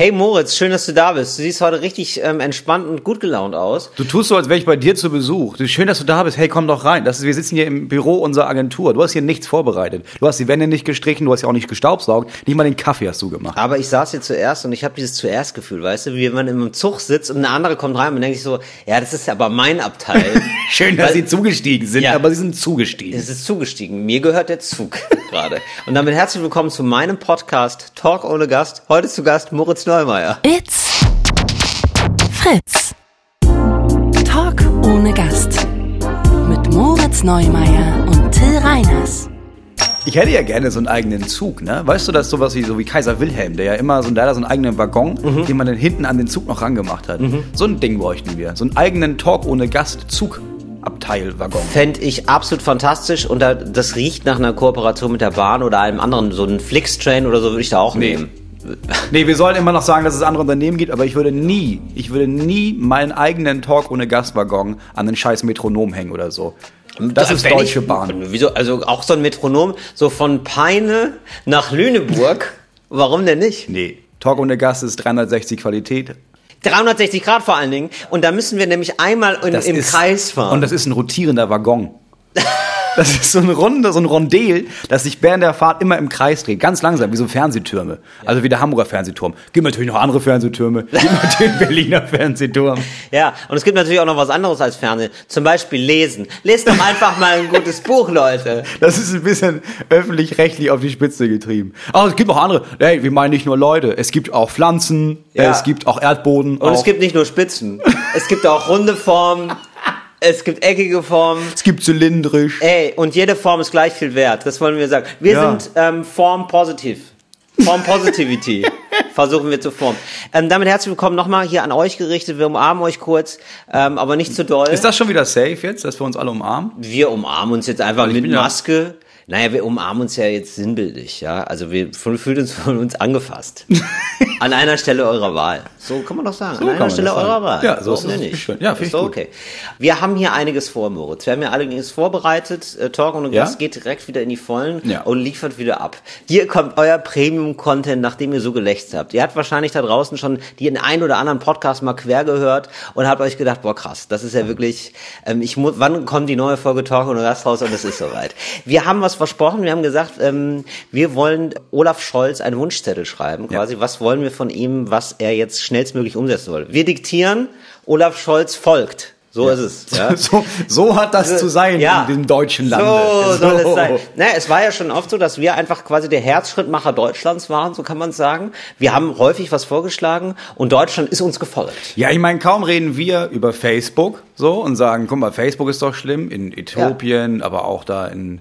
Hey Moritz, schön, dass du da bist. Du siehst heute richtig ähm, entspannt und gut gelaunt aus. Du tust so, als wäre ich bei dir zu Besuch. Du, schön, dass du da bist. Hey, komm doch rein. Das ist, wir sitzen hier im Büro unserer Agentur. Du hast hier nichts vorbereitet. Du hast die Wände nicht gestrichen, du hast ja auch nicht gestaubsaugt. Nicht mal den Kaffee hast du gemacht. Aber ich saß hier zuerst und ich habe dieses zuerst-Gefühl, weißt du, wie wenn man im Zug sitzt und eine andere kommt rein und denkt sich so, ja, das ist aber mein Abteil. schön, dass Weil- sie zugestiegen sind, Ja. aber sie sind zugestiegen. Es ist zugestiegen. Mir gehört der Zug gerade. Und damit herzlich willkommen zu meinem Podcast Talk ohne Gast. Heute zu Gast Moritz Neumeier. It's Fritz. Talk ohne Gast. Mit Moritz Neumeier und Till Reiners. Ich hätte ja gerne so einen eigenen Zug, ne? Weißt du, das ist sowas wie, so wie Kaiser Wilhelm, der ja immer so, der hat so einen eigenen Waggon, Mhm. den man dann hinten an den Zug noch rangemacht hat. So ein Ding bräuchten wir. So einen eigenen Talk ohne Gast Zugabteilwaggon. Fände ich absolut fantastisch und da, das riecht nach einer Kooperation mit der Bahn oder einem anderen, so einen Flixtrain oder so würde ich da auch Nee. nehmen. Nee, wir sollen immer noch sagen, dass es andere Unternehmen gibt, aber ich würde nie, ich würde nie meinen eigenen Talk ohne Gastwaggon an den scheiß Metronom hängen oder so. Das ist Wenn Deutsche ich, Bahn. Wieso, also auch so ein Metronom, so von Peine nach Lüneburg. Warum denn nicht? Nee, Talk ohne Gast ist 360 Qualität. 360 Grad vor allen Dingen. Und da müssen wir nämlich einmal in, Das im ist, Kreis fahren. Und das ist ein rotierender Waggon. Das ist so ein Runde, so ein Rondel, das sich während der Fahrt immer im Kreis dreht. Ganz langsam, wie so Fernsehtürme. Also wie der Hamburger Fernsehturm. Gibt natürlich noch andere Fernsehtürme. Gibt natürlich den Berliner Fernsehturm. Ja, und es gibt natürlich auch noch was anderes als Fernsehen. Zum Beispiel lesen. Lest doch einfach mal ein gutes Buch, Leute. Das ist ein bisschen öffentlich-rechtlich auf die Spitze getrieben. Aber es gibt noch andere. Hey, wir meinen nicht nur Leute. Es gibt auch Pflanzen. Ja. Es gibt auch Erdboden. Und auch, es gibt nicht nur Spitzen. Es gibt auch runde Formen. Es gibt eckige Formen. es gibt zylindrisch. Ey, und jede Form ist gleich viel wert. Das wollen wir sagen. Wir Ja. sind ähm, Form positiv. Form Positivity. Versuchen wir zu formen. Ähm, damit herzlich willkommen nochmal hier an euch gerichtet. Wir umarmen euch kurz, ähm, aber nicht zu doll. Ist das schon wieder safe jetzt, dass wir uns alle umarmen? wir umarmen uns jetzt einfach mit bin ja- Maske. Naja, wir umarmen uns ja jetzt sinnbildlich, ja. Also wir fühlen uns von uns angefasst. An einer Stelle eurer Wahl. So kann man doch sagen. So An einer Stelle eurer Wahl. Ja, so ist ne, es. nicht. Schön. Ja, ist doch gut. okay. Wir haben hier einiges vor, Moritz. Wir haben ja einiges vorbereitet. Äh, Talk und Ja? Gast geht direkt wieder in die Vollen Ja. und liefert wieder ab. Hier kommt euer Premium-Content, nachdem ihr so gelächzt habt. Ihr habt wahrscheinlich da draußen schon den ein oder anderen Podcast mal quer gehört und habt euch gedacht, boah krass, das ist ja wirklich, ähm, ich muss, wann kommt die neue Folge Talk und Gast raus und es ist soweit. Wir haben was versprochen, wir haben gesagt, ähm, wir wollen Olaf Scholz einen Wunschzettel schreiben, quasi, was wollen wir von ihm, was er jetzt schnellstmöglich umsetzen soll. Wir diktieren, Olaf Scholz folgt. So ist es. Ja? So, so hat das zu sein Ja. in diesem deutschen Lande. So soll es sein. Naja, es war ja schon oft so, dass wir einfach quasi der Herzschrittmacher Deutschlands waren, so kann man sagen. Wir haben häufig was vorgeschlagen und Deutschland ist uns gefolgt. Ja, ich meine, kaum reden wir über Facebook so und sagen, guck mal, Facebook ist doch schlimm in Äthiopien, aber auch da in,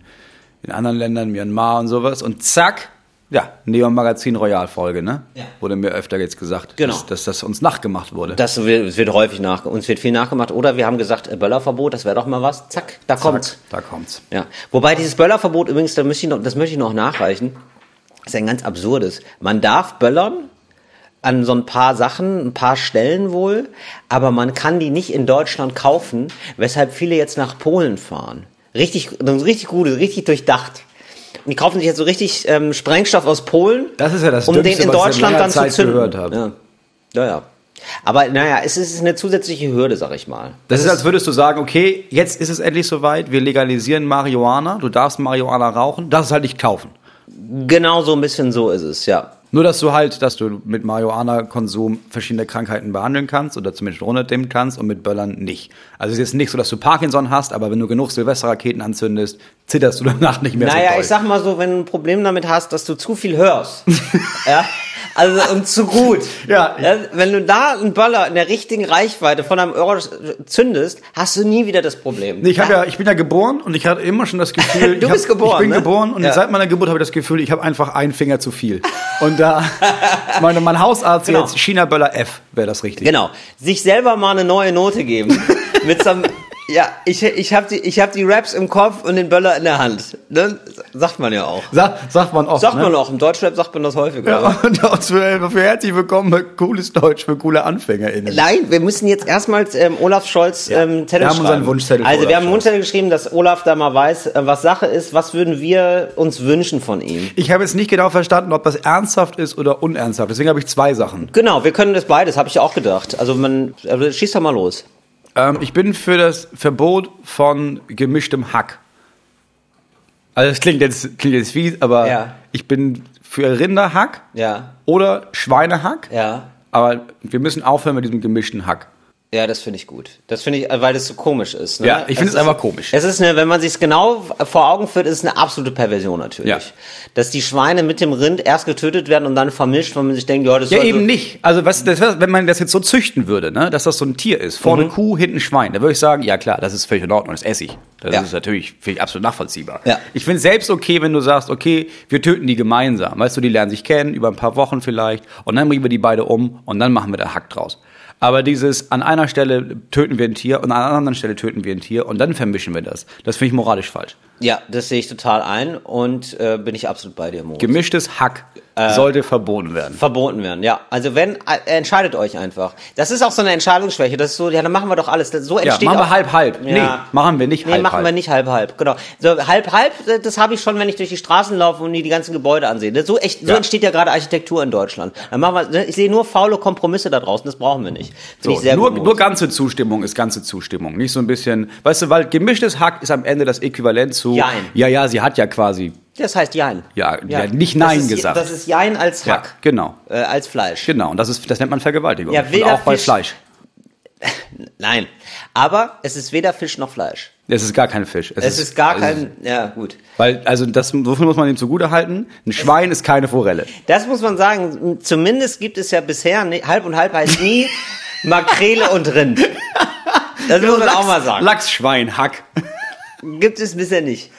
in anderen Ländern, Myanmar und sowas. Und zack, ja, Neon Magazin Royal Folge, ne? Ja. Wurde mir öfter jetzt gesagt, Genau. dass, dass das uns nachgemacht wurde. Das wird, es wird häufig nach, uns wird viel nachgemacht. Oder wir haben gesagt, äh, Böllerverbot, das wäre doch mal was. Zack, da kommt's. Zack, da kommt's. Ja. Wobei dieses Böllerverbot übrigens, da möchte ich noch, das möchte ich noch nachreichen, ist ein ganz absurdes. Man darf böllern an so ein paar Sachen, ein paar Stellen wohl, aber man kann die nicht in Deutschland kaufen, weshalb viele jetzt nach Polen fahren. Richtig, das richtig gut, richtig durchdacht. Und die kaufen sich jetzt so richtig ähm, Sprengstoff aus Polen, Das ist ja das um Dümmste, den in was ich in Deutschland dann zu Zeit zünden. gehört habe. Ja. ja, ja. Aber naja, es ist eine zusätzliche Hürde, sag ich mal. Das ist, als würdest du sagen, okay, jetzt ist es endlich soweit, wir legalisieren Marihuana, du darfst Marihuana rauchen, darfst es halt nicht kaufen. Genau so ein bisschen so ist es, ja. Nur, dass du halt, dass du mit Marihuana-Konsum verschiedene Krankheiten behandeln kannst oder zumindest runterdimmen kannst und mit Böllern nicht. Also es ist jetzt nicht so, dass du Parkinson hast, aber wenn du genug Silvesterraketen anzündest, zitterst du danach nicht mehr Naja, so doll. ich sag mal so, wenn du ein Problem damit hast, dass du zu viel hörst. ja. Also und zu gut. Ja. Wenn du da einen Böller in der richtigen Reichweite von einem Euro zündest, hast du nie wieder das Problem. Nee, ich, hab ja, ich bin ja geboren und ich hatte immer schon das Gefühl, Du ich bist hab, geboren, Ich bin ne? geboren und Ja. seit meiner Geburt habe ich das Gefühl, ich habe einfach einen Finger zu viel. Und da, meine, mein Hausarzt Genau. jetzt China Böller F wäre das richtig. Genau. Sich selber mal eine neue Note geben. mit so einem Ja, ich, ich habe die, ich hab die Raps im Kopf und den Böller in der Hand. Ne? Sagt man ja auch. Sag, sagt man oft. Sagt ne? man auch. Im Deutschrap sagt man das häufiger. Ja, und auch für, für herzlich willkommen bei Cooles Deutsch für coole AnfängerInnen. Nein, wir müssen jetzt erstmals ähm, Olaf Scholz Ja. ähm, Zettel Wir haben schreiben. unseren Wunschzettel Also Olaf wir haben einen. Wunschzettel geschrieben, dass Olaf da mal weiß, äh, was Sache ist. Was würden wir uns wünschen von ihm? Ich habe jetzt nicht genau verstanden, ob das ernsthaft ist oder unernsthaft. Deswegen habe ich zwei Sachen. Genau, wir können das beides, habe ich ja auch gedacht. Also man, also schieß doch mal los. Ähm, ich bin für das Verbot von gemischtem Hack. Also das klingt jetzt, klingt jetzt fies, aber Ja. ich bin für Rinderhack Ja, oder Schweinehack. ja. Aber wir müssen aufhören mit diesem gemischten Hack. Ja, das finde ich gut. Das finde ich, weil das so komisch ist. Ne? Ja, ich finde es einfach komisch. Es ist eine, wenn man sich es genau vor Augen führt, ist es eine absolute Perversion natürlich. Ja. Dass die Schweine mit dem Rind erst getötet werden und dann vermischt, weil man sich denkt, ja, das Ja, eben nicht. Also was, das, wenn man das jetzt so züchten würde, ne, dass das so ein Tier ist, vorne Kuh, hinten Schwein, da würde ich sagen, ja klar, das ist völlig in Ordnung, das esse ich. Das Ja. ist natürlich ich absolut nachvollziehbar. Ja. Ich finde es selbst okay, wenn du sagst, okay, wir töten die gemeinsam. Weißt du, die lernen sich kennen, über ein paar Wochen vielleicht, und dann bringen wir die beide um und dann machen wir da Hack draus. Aber dieses, an einer Stelle töten wir ein Tier und an einer anderen Stelle töten wir ein Tier und dann vermischen wir das. Das finde ich moralisch falsch. Ja, das sehe ich total ein und äh, bin ich absolut bei dir, Moritz. Gemischtes Hack Äh. sollte verboten werden. Verboten werden, ja. Also wenn, äh, entscheidet euch einfach. Das ist auch so eine Entscheidungsschwäche. Das ist so, ja, dann machen wir doch alles. So Ja, entsteht machen wir halb, halb. Ja. Nee, machen wir nicht Nee, halb, machen halb. wir nicht halb, halb. Genau. So halb, halb, äh, das habe ich schon, wenn ich durch die Straßen laufe und mir die ganzen Gebäude ansehe. So, echt, so Ja. entsteht ja gerade Architektur in Deutschland. Dann machen wir, ich sehe nur faule Kompromisse da draußen. Das brauchen wir nicht. Finde So, ich sehr nur, nur ganze Zustimmung ist ganze Zustimmung. Nicht so ein bisschen, weißt du, weil gemischtes Hack ist am Ende das Äquivalent zu. Jein. Ja, ja, sie hat ja quasi. Das heißt Jein. Ja, hat nicht Nein ist, gesagt. Das ist Jein als Ja, Hack. genau. Äh, als Fleisch. Genau, und das, ist, das nennt man Vergewaltigung. Ja, und weder auch bei Fisch- Fleisch. Nein. Aber es ist weder Fisch noch Fleisch. Es ist gar kein Fisch. Es ist gar es kein, ja, gut. Weil, also, das, so viel muss man ihm zugute halten. Ein Schwein ist keine Forelle. Das muss man sagen. Zumindest gibt es ja bisher, ne- halb und halb heißt nie Makrele und Rind. Das muss man auch mal sagen. Lachs, Schwein, Hack. Gibt es bisher nicht.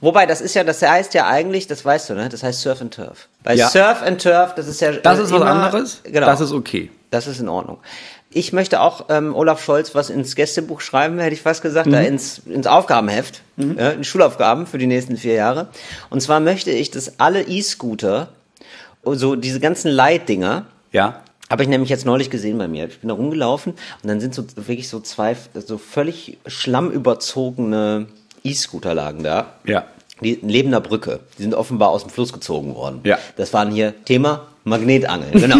Wobei, das ist ja, das heißt ja eigentlich, das weißt du, ne? Das heißt Surf and Turf. Bei Ja. Surf and Turf, das ist ja. Das äh, ist was immer- anderes. Genau. Das ist okay. Das ist in Ordnung. Ich möchte auch ähm, Olaf Scholz was ins Gästebuch schreiben, hätte ich fast gesagt, Mhm. da ins, ins Aufgabenheft, ja, in Schulaufgaben für die nächsten vier Jahre. Und zwar möchte ich, dass alle E-Scooter, so diese ganzen Leitdinger, Ja. habe ich nämlich jetzt neulich gesehen bei mir. Ich bin da rumgelaufen und dann sind so wirklich so zwei so völlig schlammüberzogene E-Scooter lagen da. Ja. Die neben der Brücke. Die sind offenbar aus dem Fluss gezogen worden. Ja. Das waren hier Thema Magnetangeln. Genau.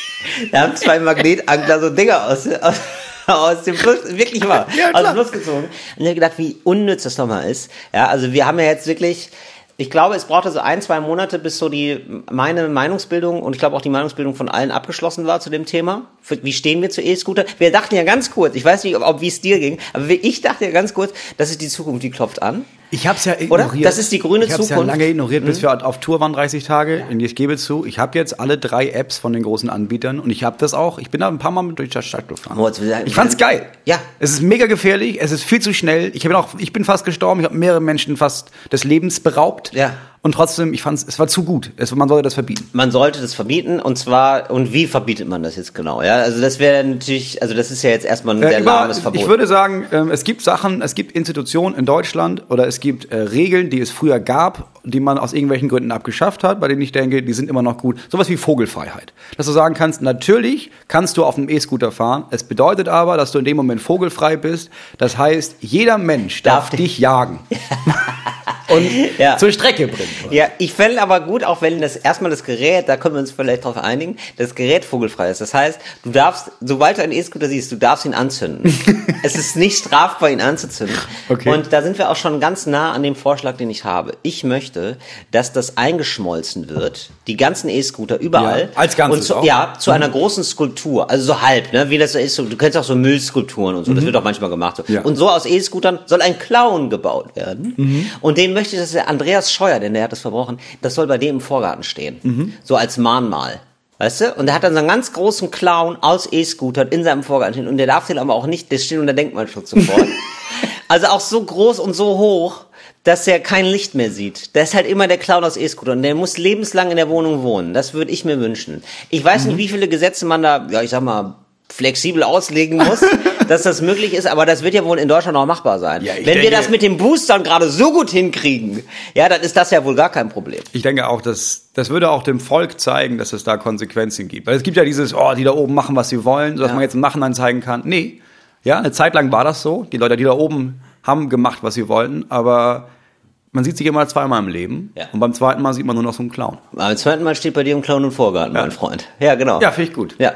da haben zwei Magnetangler so Dinger aus, aus, aus dem Fluss, wirklich wahr, Ja, aus dem Fluss gezogen. Und ich habe gedacht, wie unnütz das doch mal ist. Ja, also wir haben ja jetzt wirklich, ich glaube, es brauchte so ein, zwei Monate, bis so die, meine Meinungsbildung und ich glaube auch die Meinungsbildung von allen abgeschlossen war zu dem Thema. Für- Wie stehen wir zu E-Scooter? Wir dachten ja ganz kurz, ich weiß nicht, ob, ob wie es dir ging, aber ich dachte ja ganz kurz, das ist die Zukunft, die klopft an. Ich hab's ja Oder? ignoriert. Das ist die grüne ich hab's ja Zukunft. Mhm. lange ignoriert, bis wir auf Tour waren, 30 Tage. Und ich gebe zu, ich habe jetzt alle drei Apps von den großen Anbietern und ich habe das auch. Ich bin da ein paar Mal mit durch die Stadt gefahren. Sagen- ich fand's geil. Ja. Es ist mega gefährlich, es ist viel zu schnell. Ich bin auch, ich bin fast gestorben, ich habe mehrere Menschen fast des Lebens beraubt. Ja. Und trotzdem, ich fand's, es war zu gut. Es, man sollte das verbieten. Man sollte das verbieten und zwar, und wie verbietet man das jetzt genau? Ja, also das wäre natürlich, also das ist ja jetzt erstmal ein Äh, sehr über- lahmes Verbot. Ich würde sagen, ähm, es gibt Sachen, es gibt Institutionen in Deutschland oder es gibt äh, Regeln, die es früher gab, die man aus irgendwelchen Gründen abgeschafft hat, bei denen ich denke, die sind immer noch gut. Sowas wie Vogelfreiheit. Dass du sagen kannst, natürlich kannst du auf einem E-Scooter fahren. Es bedeutet aber, dass du in dem Moment vogelfrei bist. Das heißt, jeder Mensch darf, Darf dich jagen. Und Ja. zur Strecke bringen. ja, ich fände aber gut, auch wenn das erstmal das Gerät, da können wir uns vielleicht drauf einigen, das Gerät vogelfrei ist. Das heißt, du darfst, sobald du einen E-Scooter siehst, du darfst ihn anzünden. es ist nicht strafbar, ihn anzuzünden. Okay. Und da sind wir auch schon ganz nah an dem Vorschlag, den ich habe. Ich möchte, dass das eingeschmolzen wird, die ganzen E-Scooter überall. Ja, als Ganzes und zu, auch? Ja, zu einer großen Skulptur, also so halb, ne, wie das so ist. Du kennst auch so Müllskulpturen und so, das wird auch manchmal gemacht. So. Mhm. Ja. Und so aus E-Scootern soll ein Clown gebaut werden. Mhm. Und den möchte ich, dass der Andreas Scheuer, denn der hat das verbrochen, das soll bei dem im Vorgarten stehen. Mhm. So als Mahnmal. Weißt du? Und der hat dann so einen ganz großen Clown aus E-Scootern in seinem Vorgarten stehen. Und der darf den aber auch nicht, der steht unter Denkmalschutz sofort. also auch so groß und so hoch, dass er kein Licht mehr sieht. Der ist halt immer der Clown aus E-Scooter und der muss lebenslang in der Wohnung wohnen. Das würde ich mir wünschen. Ich weiß Mhm. nicht, wie viele Gesetze man da, ja, ich sag mal, flexibel auslegen muss. dass das möglich ist, aber das wird ja wohl in Deutschland auch machbar sein. Ja, Wenn wir denke- das mit den Boostern gerade so gut hinkriegen, ja, dann ist das ja wohl gar kein Problem. Ich denke auch, dass das würde auch dem Volk zeigen, dass es da Konsequenzen gibt. Weil es gibt ja dieses, oh, die da oben machen, was sie wollen, sodass Ja. man jetzt im Nachhinein zeigen kann. Nee, ja, eine Zeit lang war das so. Die Leute, die da oben haben gemacht, was sie wollten, aber man sieht sich immer zweimal im Leben. Ja. Und beim zweiten Mal sieht man nur noch so einen Clown. Beim zweiten Mal steht bei dir im Clown und Vorgarten, mein Freund. Ja, genau. Ja, finde ich gut. Ja.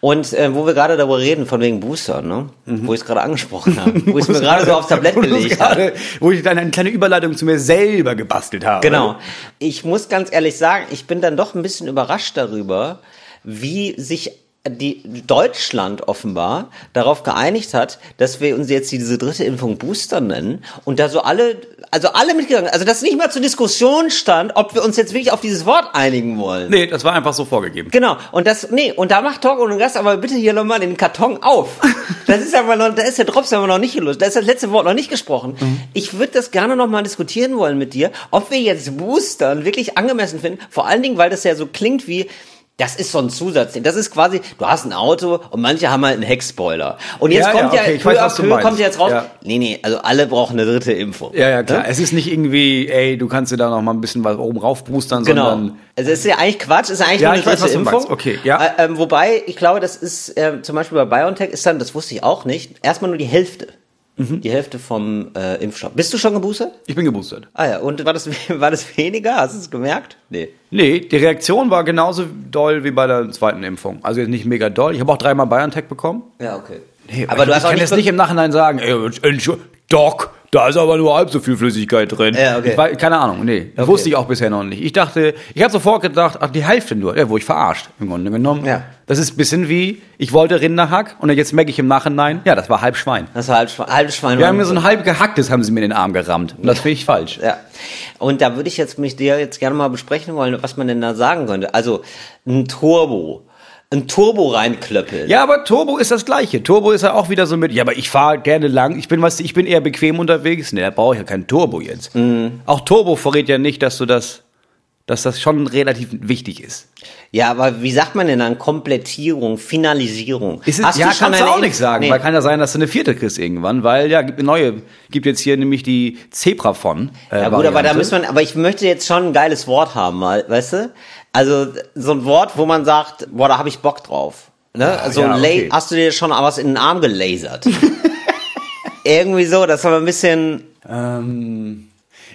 Und äh, wo wir gerade darüber reden, von wegen Boostern, ne? wo ich es gerade angesprochen habe, wo ich es mir gerade so aufs Tablett gelegt habe. Wo ich dann eine kleine Überleitung zu mir selber gebastelt habe. Genau. Ich muss ganz ehrlich sagen, ich bin dann doch ein bisschen überrascht darüber, wie sich die Deutschland offenbar darauf geeinigt hat, dass wir uns jetzt diese dritte Impfung Booster nennen und da so alle, also alle mitgegangen, also dass nicht mal zur Diskussion stand, ob wir uns jetzt wirklich auf dieses Wort einigen wollen. Nee, das war einfach so vorgegeben. Genau, und das, nee, und da macht Talk ohne Gast aber bitte hier nochmal den Karton auf. Das ist aber noch, da ist der Drops aber noch nicht gelöst, da ist das letzte Wort noch nicht gesprochen. Ich würde das gerne nochmal diskutieren wollen mit dir, ob wir jetzt Boostern wirklich angemessen finden, vor allen Dingen, weil das ja so klingt wie, das ist so ein Zusatzding. Das ist quasi, du hast ein Auto und manche haben halt einen Heckspoiler. Und jetzt Ja, kommt ja, ja, okay, ich peu weiß, was du meinst. kommt jetzt raus. Ja. Nee, nee, also alle brauchen eine dritte Impfung. Ja, ja, klar. Ne? Es ist nicht irgendwie, ey, du kannst dir da noch mal ein bisschen was oben rauf boostern, Genau. sondern Also es ist ja eigentlich Quatsch, es ist eigentlich Ja, nur eine ich weiß, dritte du Impfung. Okay, ja. Äh, ähm, wobei, ich glaube, das ist äh, zum Beispiel bei BioNTech ist dann, das wusste ich auch nicht, erstmal nur die Hälfte. Mhm. Die Hälfte vom äh, Impfstoff. Bist du schon geboostert? ich bin geboostert. Ah ja, und war das, war das weniger? Hast du es gemerkt? Nee. Nee, die Reaktion war genauso doll wie bei der zweiten Impfung. Also jetzt nicht mega doll. Ich habe auch dreimal BioNTech bekommen. Ja, okay. Nee, aber du hast ich auch kann nicht jetzt nicht im Nachhinein sagen, ey, Doc, da ist aber nur halb so viel Flüssigkeit drin. Ja, okay. ich war, keine Ahnung, nee. Okay. wusste ich auch bisher noch nicht. Ich dachte, ich habe sofort gedacht, ach, die Hälfte nur. Ja, wo ich verarscht, im Grunde genommen. Ja. Das ist ein bisschen wie, ich wollte Rinderhack und jetzt merke ich im Nachhinein, ja, das war halb Schwein. Das war halb, Schwe- halb Schwein. Wir haben mir so ein halb gehacktes, haben sie mir in den Arm gerammt. Und das finde ich falsch. Ja. Und da würde ich jetzt mich dir jetzt gerne mal besprechen wollen, was man denn da sagen könnte. Also ein Turbo. Ein Turbo reinklöppeln. Ja, aber Turbo ist das Gleiche. Turbo ist ja auch wieder so mit, ja, aber ich fahre gerne lang. Ich bin, weißt du, ich bin eher bequem unterwegs. Nee, da brauche ich ja kein Turbo jetzt. Mhm. Auch Turbo verrät ja nicht, dass du das, dass das schon relativ wichtig ist. Ja, aber wie sagt man denn dann Komplettierung, Finalisierung? Ist es, Hast ja, du kannst du auch nicht sagen, Nee. weil kann ja sein, dass du eine vierte kriegst irgendwann, weil ja, gibt eine neue, gibt jetzt hier nämlich die Zebra von. Äh, Ja gut, aber da Variante. müssen wir, aber ich möchte jetzt schon ein geiles Wort haben, weißt du? Also so ein Wort, wo man sagt, boah, da habe ich Bock drauf. Ne? Also ja, okay. hast du dir schon was in den Arm gelasert? Irgendwie so, das war ein bisschen. Ähm,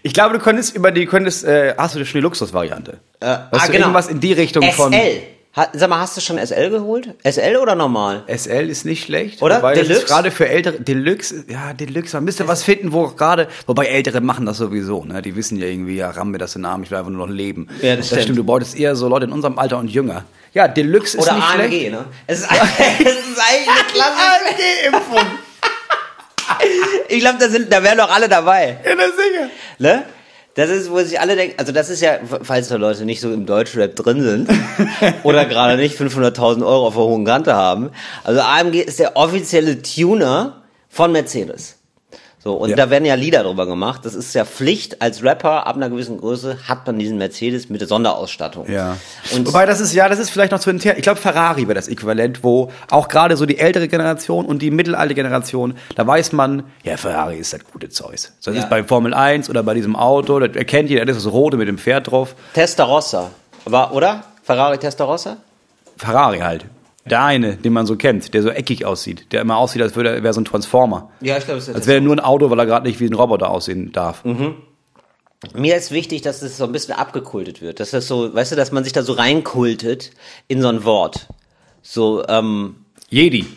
ich glaube, du könntest über die, könntest, äh, hast du schon die Luxusvariante? Äh, ah, du, genau. irgendwas in die Richtung von. SL. Ha, sag mal, hast du schon SL geholt? SL oder normal? SL ist nicht schlecht. Oder? Wobei das Deluxe? ist gerade für ältere, Deluxe, ja, Deluxe, man müsste was finden, wo gerade, wobei Ältere machen das sowieso, ne? Die wissen ja irgendwie, ja, ramm mir das in den Arm, ich will einfach nur noch leben. Ja, das stimmt. Du bräuchtest eher so Leute in unserem Alter und jünger. Ja, Deluxe ist Oder nicht AMG, schlecht. ne? Es ist, es ist eigentlich eine klassische AMG-Impfung. Ich glaube, da sind, da wären doch alle dabei. Ja, das sicher. Ne? Das ist, wo sich alle denken, also das ist ja, falls da Leute nicht so im Deutschrap drin sind oder gerade nicht 500.000 Euro auf der hohen Kante haben. Also AMG ist der offizielle Tuner von Mercedes. So, und Ja. da werden ja Lieder drüber gemacht. Das ist ja Pflicht. Als Rapper ab einer gewissen Größe hat man diesen Mercedes mit der Sonderausstattung. Ja. Und Wobei das ist, ja, das ist vielleicht noch zu intern. Ich glaube, Ferrari wäre das Äquivalent, wo auch gerade so die ältere Generation und die mittelalte Generation, da weiß man, ja, Ferrari ist das gute Zeus. Das Ja. ist bei Formel 1 oder bei diesem Auto, das erkennt jeder, das ist das rote mit dem Pferd drauf. Testarossa. War, oder? Ferrari Testarossa? Ferrari halt. Der eine, den man so kennt, der so eckig aussieht, der immer aussieht, als würde er wäre so ein Transformer. Ja, ich glaube, es ist Als wäre er nur ein Auto, weil er gerade nicht wie ein Roboter aussehen darf. Mir ist wichtig, dass es so ein bisschen abgekultet wird. Dass das so, weißt du, dass man sich da so reinkultet in so ein Wort. So, ähm, Jedi.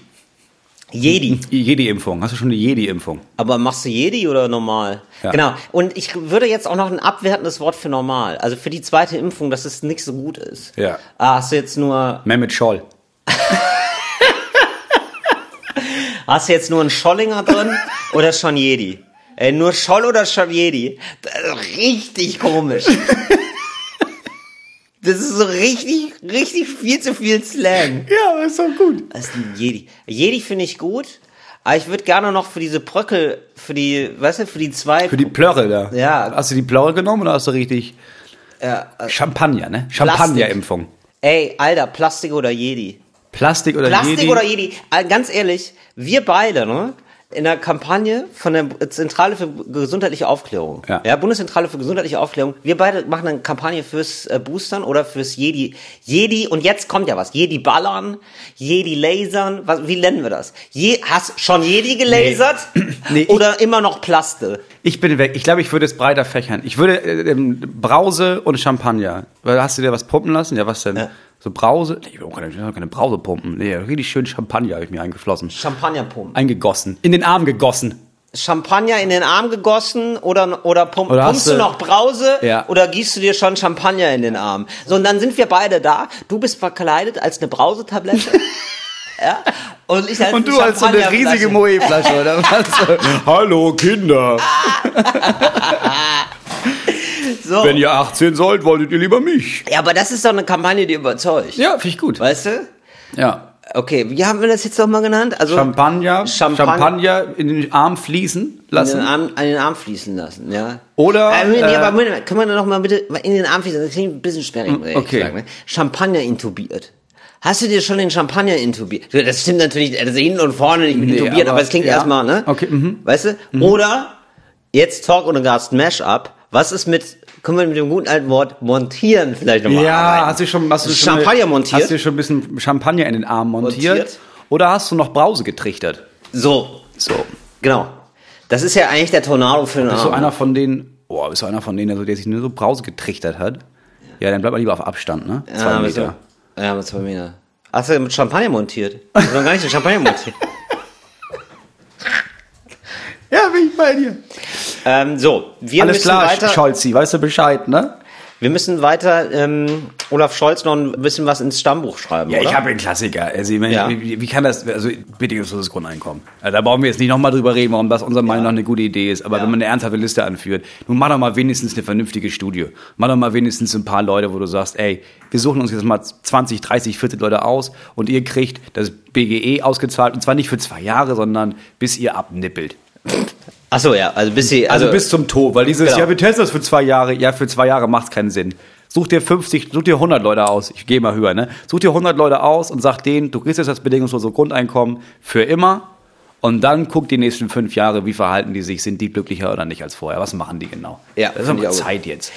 Jedi. Jedi-Impfung. Hast du schon die Jedi-Impfung? Aber machst du Jedi oder normal? Ja. Genau. Und ich würde jetzt auch noch ein abwertendes Wort für normal. Also für die zweite Impfung, dass es nicht so gut ist. Ja. Ah, hast du jetzt nur, Mehmet Scholl. hast du jetzt nur einen Schollinger drin oder schon Jedi? Äh, nur Scholl oder schon Jedi? Das ist richtig komisch. Das ist so richtig, richtig viel zu viel Slang. Ja, ist doch gut. Das ist ein Jedi. Jedi finde ich gut, aber ich würde gerne noch für diese Bröckel, für die, weißt du, für die zwei. Für die Plörre da. Ja. Hast du die Plörre genommen oder hast du richtig ja, äh, Champagner, ne? Champagner-Impfung. ey, Alter, Plastik oder Jedi? Plastik oder Plastik Jedi? oder Jedi? Äh, Ganz ehrlich, wir beide, ne? In der Kampagne von der Zentrale für gesundheitliche Aufklärung, Ja. Bundeszentrale für gesundheitliche Aufklärung, wir beide machen eine Kampagne fürs äh, Boostern oder fürs Jedi. Jedi, und jetzt kommt ja was, Jedi ballern, Jedi lasern, was, wie nennen wir das? Je, hast schon Jedi gelasert? Nee, ich- oder immer noch Plaste? Ich bin weg. Ich glaube, ich würde es breiter fächern. Ich würde äh, ähm, Brause und Champagner. Hast du dir was pumpen lassen? Ja, was denn? Ja. So Brause? Nee, ich will auch keine, will auch keine Brause pumpen. Nee, richtig schön Champagner habe ich mir eingeflossen. Champagnerpumpen. Eingegossen. In den Arm gegossen. Champagner in den Arm gegossen oder, oder, pump, Oder hast pumpst du du- noch Brause Ja. oder gießt du dir schon Champagner in den Arm? So, und dann sind wir beide da. Du bist verkleidet als eine Brausetablette. ja. Und ich als Und du als so eine riesige Moe-Flasche, oder was? Hallo, Kinder. So. Wenn ihr 18 sollt, wolltet ihr lieber mich. Ja, aber das ist doch eine Kampagne, die überzeugt. Ja, finde ich gut. Weißt du? Ja. Okay, wie haben wir das jetzt nochmal genannt? Also Champagner, Champagner- Champagner in den Arm fließen in lassen. den, Arm, in den Arm fließen lassen, ja. Oder, Äh, nee, äh, aber Moment, können wir noch mal bitte in den Arm fließen? Das klingt ein bisschen sperrig, muss ich okay. sagen. Ne? Champagner intubiert. Hast du dir schon den Champagner intubiert? Das stimmt natürlich, also hinten und vorne nicht mit Nee, intubiert, aber aber- es klingt ja. erstmal, ne? Okay, mhm. Weißt du? Oder jetzt Talk ohne Gast Mash-up. Was ist mit, können wir mit dem guten alten Wort montieren vielleicht nochmal Ja, arbeiten? hast du schon, hast du schon Champagner montiert? Hast du schon ein bisschen Champagner in den Arm montiert? Montiert? Oder hast du noch Brause getrichtert? So, So. genau. Das ist ja eigentlich der Tornado für den Bist Arm. du einer von denen, boah, bist du einer von denen, also, der sich nur so Brause getrichtert hat? Ja, dann bleib mal lieber auf Abstand, ne? Zwei ja, mit Meter. So, ja, mit zwei Meter. Hast du mit Champagner montiert? Hast du noch gar nicht den Champagner montiert? Ja, bin ich bei dir. Ähm, so, wir Alles müssen klar, weiter. Scholzi, weißt du Bescheid, ne? Wir müssen weiter ähm, Olaf Scholz noch ein bisschen was ins Stammbuch schreiben, Ja, oder? ich habe einen Klassiker. Also, ich meine, Ja. wie, wie kann das, also bedingungsloses Grundeinkommen. Also, da brauchen wir jetzt nicht nochmal drüber reden, warum das unserer Meinung nach eine gute Idee ist. Aber Ja. wenn man eine ernsthafte Liste anführt, nun mach doch mal wenigstens eine vernünftige Studie. Mach doch mal wenigstens ein paar Leute, wo du sagst, ey, wir suchen uns jetzt mal 20, 30, 40 Leute aus und ihr kriegt das BGE ausgezahlt. Und zwar nicht für zwei Jahre, sondern bis ihr abnippelt. Ach so, ja, also bis sie, Also, also, bis zum Tod, weil dieses, Genau. ja, wir testen das für zwei Jahre, ja, für zwei Jahre macht keinen Sinn. Such dir 50, such dir 100 Leute aus, ich gehe mal höher, ne? Such dir 100 Leute aus und sag denen, du kriegst jetzt das bedingungslose Grundeinkommen für immer und dann guck die nächsten fünf Jahre, wie verhalten die sich, sind die glücklicher oder nicht als vorher, was machen die genau? Ja, das ist aber. Zeit jetzt.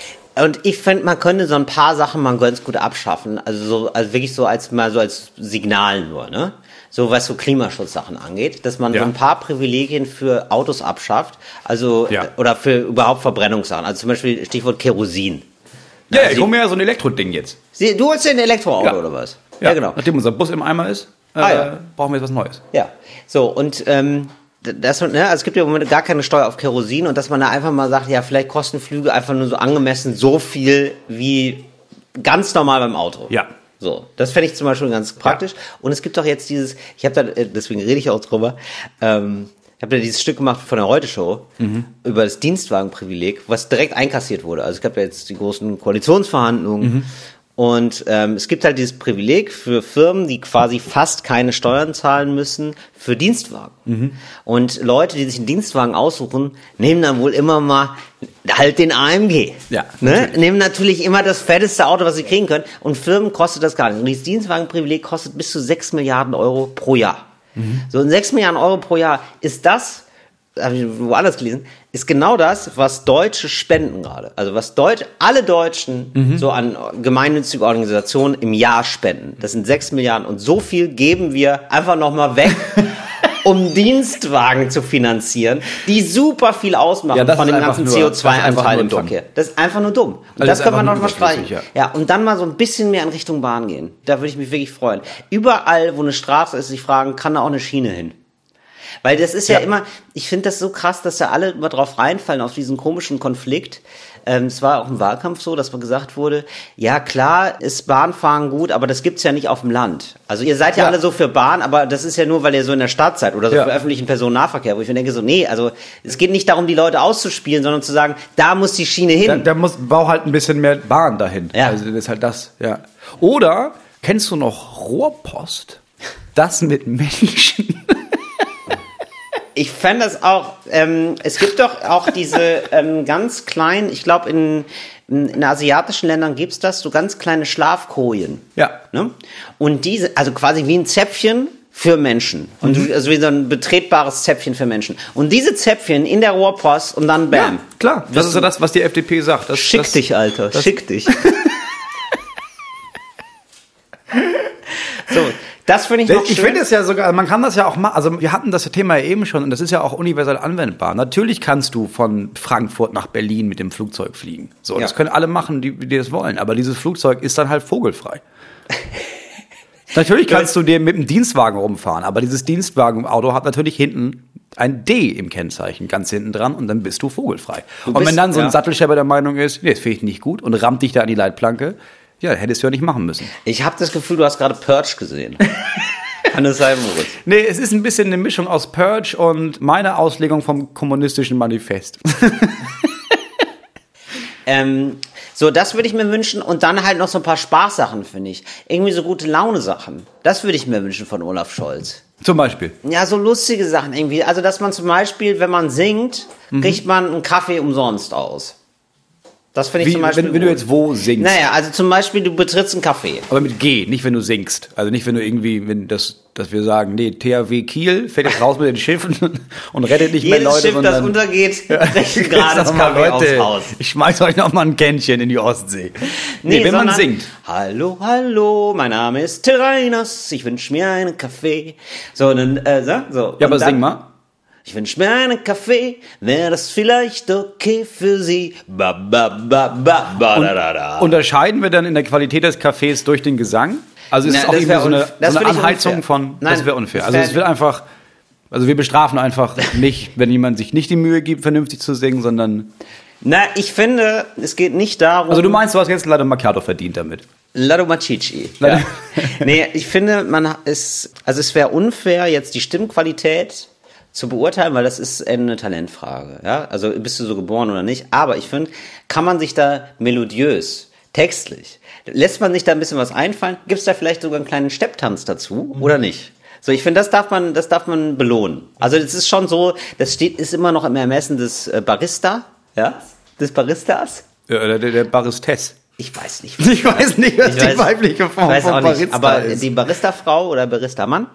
Und ich finde, man könnte so ein paar Sachen mal ganz gut abschaffen, also so, also wirklich so als mal so als Signal nur, ne? So was so Klimaschutzsachen angeht, dass man Ja. so ein paar Privilegien für Autos abschafft, also Ja. äh, oder für überhaupt Verbrennungssachen, also zum Beispiel Stichwort Kerosin. Ja, ich sie- hole mir ja so ein Elektroding jetzt. Sie, du holst dir ein Elektroauto Ja. oder was? Ja, genau. Nachdem unser Bus im Eimer ist, äh, Ah, brauchen wir jetzt was Neues. Ja, so und ähm, das, ne, also es gibt ja im Moment gar keine Steuer auf Kerosin und dass man da einfach mal sagt, ja, vielleicht kosten Flüge einfach nur so angemessen so viel wie ganz normal beim Auto. Ja. So, das fände ich zum Beispiel ganz praktisch. Und es gibt doch jetzt dieses, ich habe da, äh, deswegen rede ich auch drüber, ähm, ich habe da dieses Stück gemacht von der Heute-Show über das Dienstwagenprivileg, was direkt einkassiert wurde. Also es gab ja jetzt die großen Koalitionsverhandlungen. Und ähm, es gibt halt dieses Privileg für Firmen, die quasi fast keine Steuern zahlen müssen, für Dienstwagen. Und Leute, die sich einen Dienstwagen aussuchen, nehmen dann wohl immer mal halt den AMG. Ja, ne? Nehmen natürlich immer das fetteste Auto, was sie kriegen können. Und Firmen kostet das gar nicht. Und dieses Dienstwagenprivileg kostet bis zu 6 Milliarden Euro pro Jahr. So, und 6 Milliarden Euro pro Jahr ist das, habe ich woanders gelesen, ist genau das, was Deutsche spenden gerade. Also was Deutsch, alle Deutschen so an gemeinnützige Organisationen im Jahr spenden. Das sind 6 Milliarden. Und so viel geben wir einfach nochmal weg. Um Dienstwagen zu finanzieren, die super viel ausmachen Ja, von dem ganzen nur- das ist einfach CO2-Anteil nur im. Verkehr. Das ist einfach nur dumm. Und Also das können wir einfach noch mal nur streichen. überflüssig, Ja. und dann mal so ein bisschen mehr in Richtung Bahn gehen. Da würde ich mich wirklich freuen. Überall, wo eine Straße ist, sich fragen, kann da auch eine Schiene hin? Weil das ist ja, Ja. immer, ich finde das so krass, dass da alle immer drauf reinfallen, auf diesen komischen Konflikt. Ähm, es war auch im Wahlkampf so, dass gesagt wurde, ja klar ist Bahnfahren gut, aber das gibt's ja nicht auf dem Land. Also ihr seid ja, Ja. alle so für Bahn, aber das ist ja nur, weil ihr so in der Stadt seid oder so Ja. für öffentlichen Personennahverkehr, wo ich mir denke so, nee, also es geht nicht darum, die Leute auszuspielen, sondern zu sagen, da muss die Schiene hin. Da, da muss, bau halt ein bisschen mehr Bahn dahin. Ja. Also das ist halt das, ja. Oder, kennst du noch Rohrpost? Das mit Menschen. Ich fände das auch, ähm, es gibt doch auch diese ähm, ganz kleinen, ich glaube in, In, asiatischen Ländern gibt's das, so ganz kleine Schlafkojen. Ja. Ne? Und diese, also quasi wie ein Zäpfchen für Menschen. Und Mhm. also wie so ein betretbares Zäpfchen für Menschen. Und diese Zäpfchen in der Rohrpost und dann bam. Ja, klar. Das ist ja das, was die FDP sagt. Das, Schick das, dich, Alter. Schick dich. so, das finde ich noch Ich finde es ja sogar, man kann das ja auch machen. Also wir hatten das Thema ja eben schon und das ist ja auch universell anwendbar. Natürlich kannst du von Frankfurt nach Berlin mit dem Flugzeug fliegen. So, Ja. das können alle machen, die, die das wollen. Aber dieses Flugzeug ist dann halt vogelfrei. natürlich kannst du dir mit dem Dienstwagen rumfahren, aber dieses Dienstwagenauto hat natürlich hinten ein D im Kennzeichen, ganz hinten dran und dann bist du vogelfrei. und bist- wenn dann so ein ja. Sattelschlepper der Meinung ist, nee, das finde ich nicht gut und rammt dich da an die Leitplanke, ja, hättest du ja nicht machen müssen. Ich habe das Gefühl, du hast gerade Purge gesehen. Kann es sein, Moritz? Nee, es ist ein bisschen eine Mischung aus Purge und meiner Auslegung vom kommunistischen Manifest. Ähm, so, das würde ich mir wünschen. Und dann halt noch so ein paar Spaßsachen, finde ich. Irgendwie so gute Laune-Sachen. Das würde ich mir wünschen von Olaf Scholz. Zum Beispiel. Ja, so lustige Sachen irgendwie. Also, dass man zum Beispiel, wenn man singt, Mhm. kriegt man einen Kaffee umsonst aus. Das finde ich Wie, zum Beispiel. wenn, wenn du jetzt wo singst. Naja, also zum Beispiel, du betrittst einen Café. Aber mit G, nicht wenn du singst. Also nicht wenn du irgendwie, wenn das, dass wir sagen, nee, THW Kiel fährt jetzt raus mit den Schiffen und rettet nicht mehr Jedes Leute, Schiff, sondern das untergeht, brechen gerade das Kaffee Leute, Haus. Ich schmeiß euch noch mal ein Kännchen in die Ostsee. Nee, wenn man sondern, singt. Hallo, hallo, mein Name ist Till Reiners, ich wünsche mir einen Kaffee. So, dann, äh, so, so. Ja, aber dann, sing mal. Ich wünsche mir einen Kaffee, wäre das vielleicht okay für Sie? Ba, ba, ba, ba, ba, da, da, da. Unterscheiden wir dann in der Qualität des Cafés durch den Gesang? Also ist Na, es auch irgendwie so eine, so eine Anheizung unfair. von, Nein, das wäre unfair. Also es wird einfach, also wir bestrafen einfach nicht, wenn jemand sich nicht die Mühe gibt, vernünftig zu singen, sondern, Na, ich finde, es geht nicht darum. also du meinst, du hast jetzt leider Macchiato verdient damit. Lado Machichi. Lado- Ja. nee, ich finde, man ist, also es wäre unfair, jetzt die Stimmqualität zu beurteilen, weil das ist eine Talentfrage. Ja? Also bist du so geboren oder nicht. Aber ich finde, kann man sich da melodiös, textlich, lässt man sich da ein bisschen was einfallen? Gibt es da vielleicht sogar einen kleinen Stepptanz dazu oder nicht? So, ich finde, das darf man, das darf man belohnen. Also es ist schon so, das steht, ist immer noch im Ermessen des äh, Barista, ja, des Baristas. Ja, der, der, der Baristes. Ich weiß nicht, Ich weiß nicht, was ich die weibliche Form ich weiß von auch nicht, Barista aber ist. die Barista-Frau oder Barista-Mann.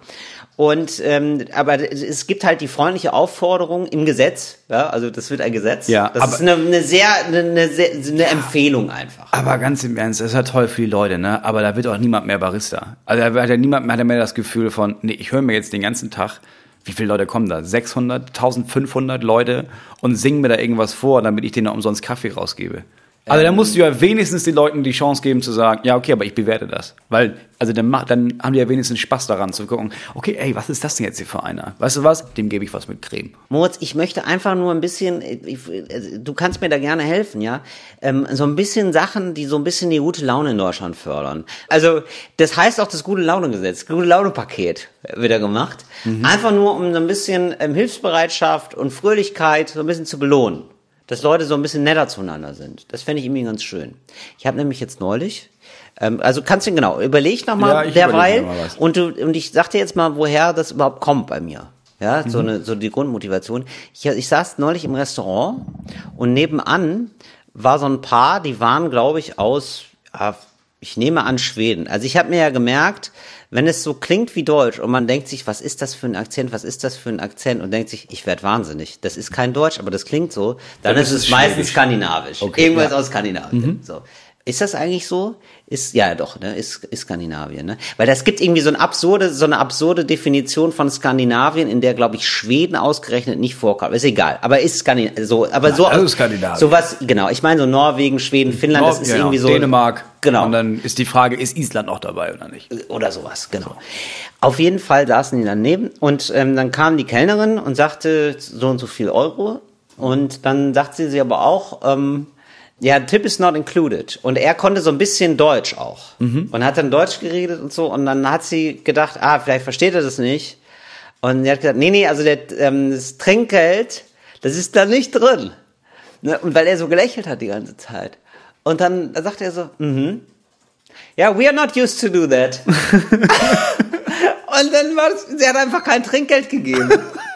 Und ähm, aber es gibt halt die freundliche Aufforderung im Gesetz, ja, also das wird ein Gesetz. Ja, das aber- ist eine, eine sehr eine, eine, sehr, eine Empfehlung einfach. Aber ganz im Ernst, das ist ja toll für die Leute, ne? Aber da wird auch niemand mehr Barista. Also da hat ja niemand mehr, hat ja mehr das Gefühl von, nee, ich höre mir jetzt den ganzen Tag, wie viele Leute kommen da? 600, 1500 Leute und singen mir da irgendwas vor, damit ich denen umsonst Kaffee rausgebe. Also da musst du ja wenigstens den Leuten die Chance geben zu sagen, ja, okay, aber ich bewerte das. Weil, also dann, mach, dann haben die ja wenigstens Spaß daran zu gucken, okay, ey, was ist das denn jetzt hier für einer? Weißt du was? Dem gebe ich was mit Creme. Moritz, ich möchte einfach nur ein bisschen, ich, also, du kannst mir da gerne helfen, ja, ähm, so ein bisschen Sachen, die so ein bisschen die gute Laune in Deutschland fördern. Also das heißt auch das gute Laune-Gesetz, gute Laune-Paket wird da gemacht. Einfach nur, um so ein bisschen ähm, Hilfsbereitschaft und Fröhlichkeit so ein bisschen zu belohnen. Dass Leute so ein bisschen netter zueinander sind. Das fände ich irgendwie ganz schön. Ich habe nämlich jetzt neulich, ähm, also kannst du genau, überleg noch Ja, derweil noch mal und du und ich sag dir jetzt mal, woher das überhaupt kommt bei mir. Ja, so eine so die Grundmotivation. Ich, ich saß neulich im Restaurant und nebenan war so ein Paar, die waren, glaube ich, aus, ah, ich nehme an Schweden. Also ich habe mir ja gemerkt, wenn es so klingt wie Deutsch und man denkt sich, was ist das für ein Akzent, was ist das für ein Akzent und denkt sich, ich werde wahnsinnig. Das ist kein Deutsch, aber das klingt so. Dann, Dann ist es meistens skandinavisch. Okay, Irgendwas ja. aus Skandinavien. So. Ist das eigentlich so? Ist, ja, doch, ne, ist, ist Skandinavien, ne? Weil das gibt irgendwie so eine absurde, so eine absurde Definition von Skandinavien, in der, glaube ich, Schweden ausgerechnet nicht vorkommt. Ist egal. Aber ist Skandinavien, so, aber so. also Skandinavien. Sowas, genau. Ich meine so Norwegen, Schweden, Finnland, das ist Ja, irgendwie so. Dänemark. Genau. Und dann ist die Frage, ist Island noch dabei oder nicht? oder sowas, genau. Auf jeden Fall saßen die daneben und ähm, dann kam die Kellnerin und sagte so und so viel Euro und dann sagte sie aber auch, ähm, ja, Tip is not included. Und er konnte so ein bisschen Deutsch auch und hat dann Deutsch geredet und so und dann hat sie gedacht, ah, vielleicht versteht er das nicht. Und er hat gesagt, nee, nee, also der, ähm, das Trinkgeld, das ist da nicht drin. Ne? Und weil er so gelächelt hat die ganze Zeit. Und dann sagte er so, mhm. Ja, we are not used to do that. Und dann war es, sie hat einfach kein Trinkgeld gegeben.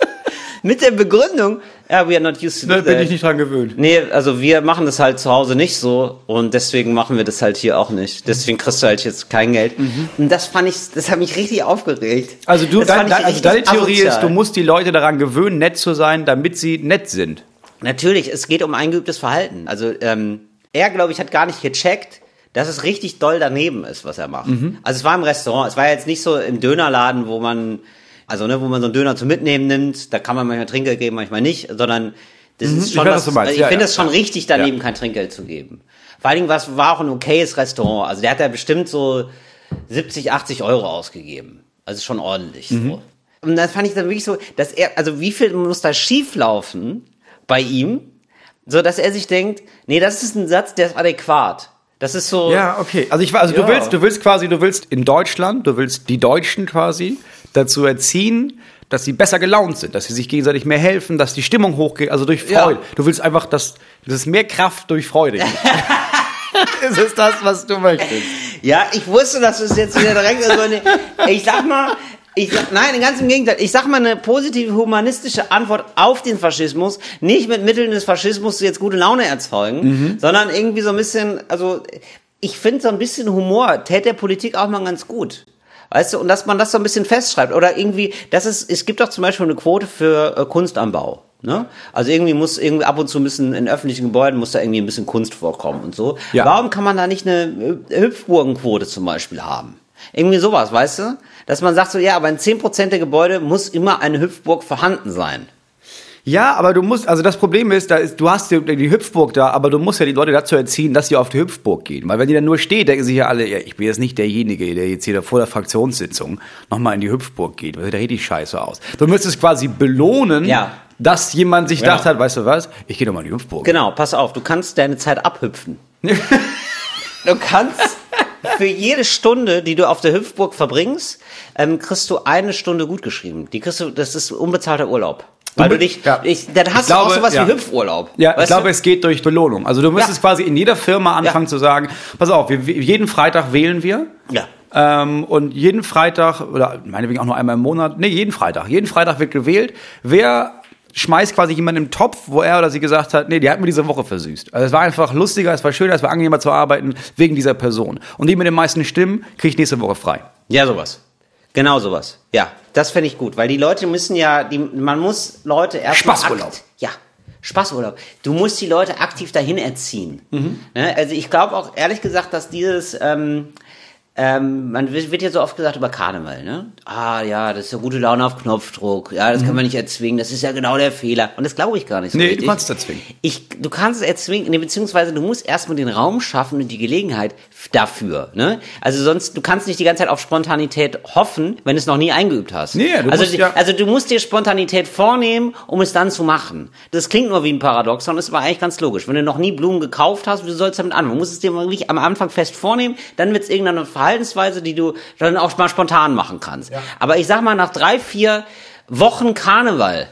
Mit der Begründung, Ja, we are not used to Da do bin that. ich nicht dran gewöhnt. Nee, also wir machen das halt zu Hause nicht so und deswegen machen wir das halt hier auch nicht. Deswegen kriegst du halt jetzt kein Geld. Und das fand ich, das hat mich richtig aufgeregt. Also, du, dein, dein, also deine Theorie ist, asozial. du musst die Leute daran gewöhnen, nett zu sein, damit sie nett sind. Natürlich, es geht um eingeübtes Verhalten. Also ähm, er, glaube ich, hat gar nicht gecheckt, dass es richtig doll daneben ist, was er macht. Mhm. Also es war im Restaurant, es war jetzt nicht so im Dönerladen, wo man, also ne, wo man so einen Döner zum Mitnehmen nimmt, da kann man manchmal Trinkgeld geben, manchmal nicht, sondern das ist ich schon weiß, was, was du ich Ja, finde ja, es schon ja. richtig daneben, kein Trinkgeld zu geben. Vor allen Dingen was, war auch ein okayes Restaurant. Also der hat da bestimmt so 70, 80 Euro ausgegeben. Also schon ordentlich Mhm. so. Und dann fand ich dann wirklich so, dass er, also wie viel muss da schief laufen bei ihm, so dass er sich denkt, nee, das ist ein Satz, der ist adäquat. Das ist so, Ja, okay. Also ich war, also du Ja. willst, du willst quasi, du willst in Deutschland, du willst die Deutschen quasi dazu erziehen, dass sie besser gelaunt sind, dass sie sich gegenseitig mehr helfen, dass die Stimmung hochgeht, also durch Ja. Freude. Du willst einfach, dass, es mehr Kraft durch Freude gibt. es ist das, was du möchtest. Ja, ich wusste, dass es jetzt wieder direkt so eine, ich sag mal, ich sag, nein, ganz im Gegenteil. Ich sag mal eine positive humanistische Antwort auf den Faschismus, nicht mit Mitteln des Faschismus jetzt gute Laune erzeugen, Mhm. sondern irgendwie so ein bisschen, also ich finde so ein bisschen Humor täte der Politik auch mal ganz gut. Weißt du, und dass man das so ein bisschen festschreibt oder irgendwie, das ist, es gibt doch zum Beispiel eine Quote für äh, Kunst am Bau. Ne? Also irgendwie muss irgendwie ab und zu müssen in öffentlichen Gebäuden muss da irgendwie ein bisschen Kunst vorkommen und so. Ja. Warum kann man da nicht eine äh, Hüpfburgenquote zum Beispiel haben? Irgendwie sowas, weißt du? Dass man sagt so, ja, aber in 10% der Gebäude muss immer eine Hüpfburg vorhanden sein. Ja, aber du musst, also das Problem ist, da ist, du hast die, die Hüpfburg da, aber du musst ja die Leute dazu erziehen, dass sie auf die Hüpfburg gehen. Weil wenn die dann nur steht, denken sich ja alle, ja, ich bin jetzt nicht derjenige, der jetzt hier vor der Fraktionssitzung nochmal in die Hüpfburg geht. Das sieht richtig scheiße aus. Du müsstest quasi belohnen, Ja. dass jemand sich Ja. gedacht hat, weißt du was, ich gehe doch mal in die Hüpfburg. Genau, pass auf, du kannst deine Zeit abhüpfen. du kannst für jede Stunde, die du auf der Hüpfburg verbringst, ähm, kriegst du eine Stunde gut geschrieben. Die kriegst du, das ist unbezahlter Urlaub. Weil du dich, ja. ich, dann hast Ich du auch glaube, sowas ja. wie Hüpfurlaub. Ja, ich glaube, du? es geht durch Belohnung. Also du müsstest Ja. quasi in jeder Firma anfangen zu sagen, pass auf, wir, jeden Freitag wählen wir. Ja. Ähm, und jeden Freitag, oder meinetwegen auch nur einmal im Monat, nee, jeden Freitag. Jeden Freitag wird gewählt. Wer schmeißt quasi jemanden im Topf, wo er oder sie gesagt hat, nee, die hat mir diese Woche versüßt. Also es war einfach lustiger, es war schöner, es war angenehmer zu arbeiten wegen dieser Person. Und die mit den meisten Stimmen kriegt nächste Woche frei. Ja, sowas. Genau sowas. Ja, das finde ich gut, weil die Leute müssen ja, die, man muss Leute erst Spaßurlaub. Ja, Spaßurlaub. Du musst die Leute aktiv dahin erziehen. Mhm. Ne? Also ich glaube auch ehrlich gesagt, dass dieses, ähm, ähm, man wird ja so oft gesagt über Karneval, ne? Ah ja, das ist ja gute Laune auf Knopfdruck. Ja, das kann man nicht erzwingen. Das ist ja genau der Fehler. Und das glaube ich gar nicht so Mhm. Nee, du richtig. kannst es erzwingen. Ich, du kannst es erzwingen, nee, beziehungsweise du musst erstmal den Raum schaffen und die Gelegenheit dafür. Ne? Also sonst, du kannst nicht die ganze Zeit auf Spontanität hoffen, wenn du es noch nie eingeübt hast. Nee, du also, musst ja- also du musst dir Spontanität vornehmen, um es dann zu machen. Das klingt nur wie ein Paradoxon, ist aber eigentlich ganz logisch. Wenn du noch nie Blumen gekauft hast, wie sollst du damit anfangen? Du musst es dir wirklich am Anfang fest vornehmen, dann wird es irgendeine Verhaltensweise, die du dann auch mal spontan machen kannst. Aber ich sag mal, nach drei, vier Wochen Karneval,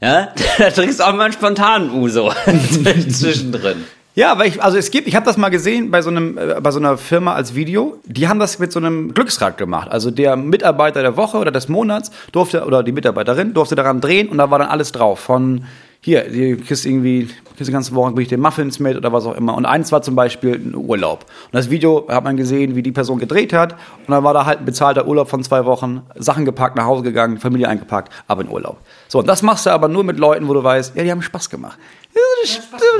ja, da trinkst du auch mal einen spontanen Uso zwischendrin. Ja, aber ich, also es gibt, ich habe das mal gesehen bei so einem, äh, bei so einer Firma als Video. Die haben das mit so einem Glücksrad gemacht. Also der Mitarbeiter der Woche oder des Monats durfte oder die Mitarbeiterin durfte daran drehen und da war dann alles drauf. Von hier, du kriegst irgendwie, kriegst die ganze Woche bringe ich dir Muffins mit oder was auch immer. Und eins war zum Beispiel ein Urlaub. Und das Video hat man gesehen, wie die Person gedreht hat. Und dann war da halt ein bezahlter Urlaub von zwei Wochen, Sachen gepackt, nach Hause gegangen, Familie eingepackt, aber in Urlaub. So, und das machst du aber nur mit Leuten, wo du weißt, ja, die haben Spaß gemacht.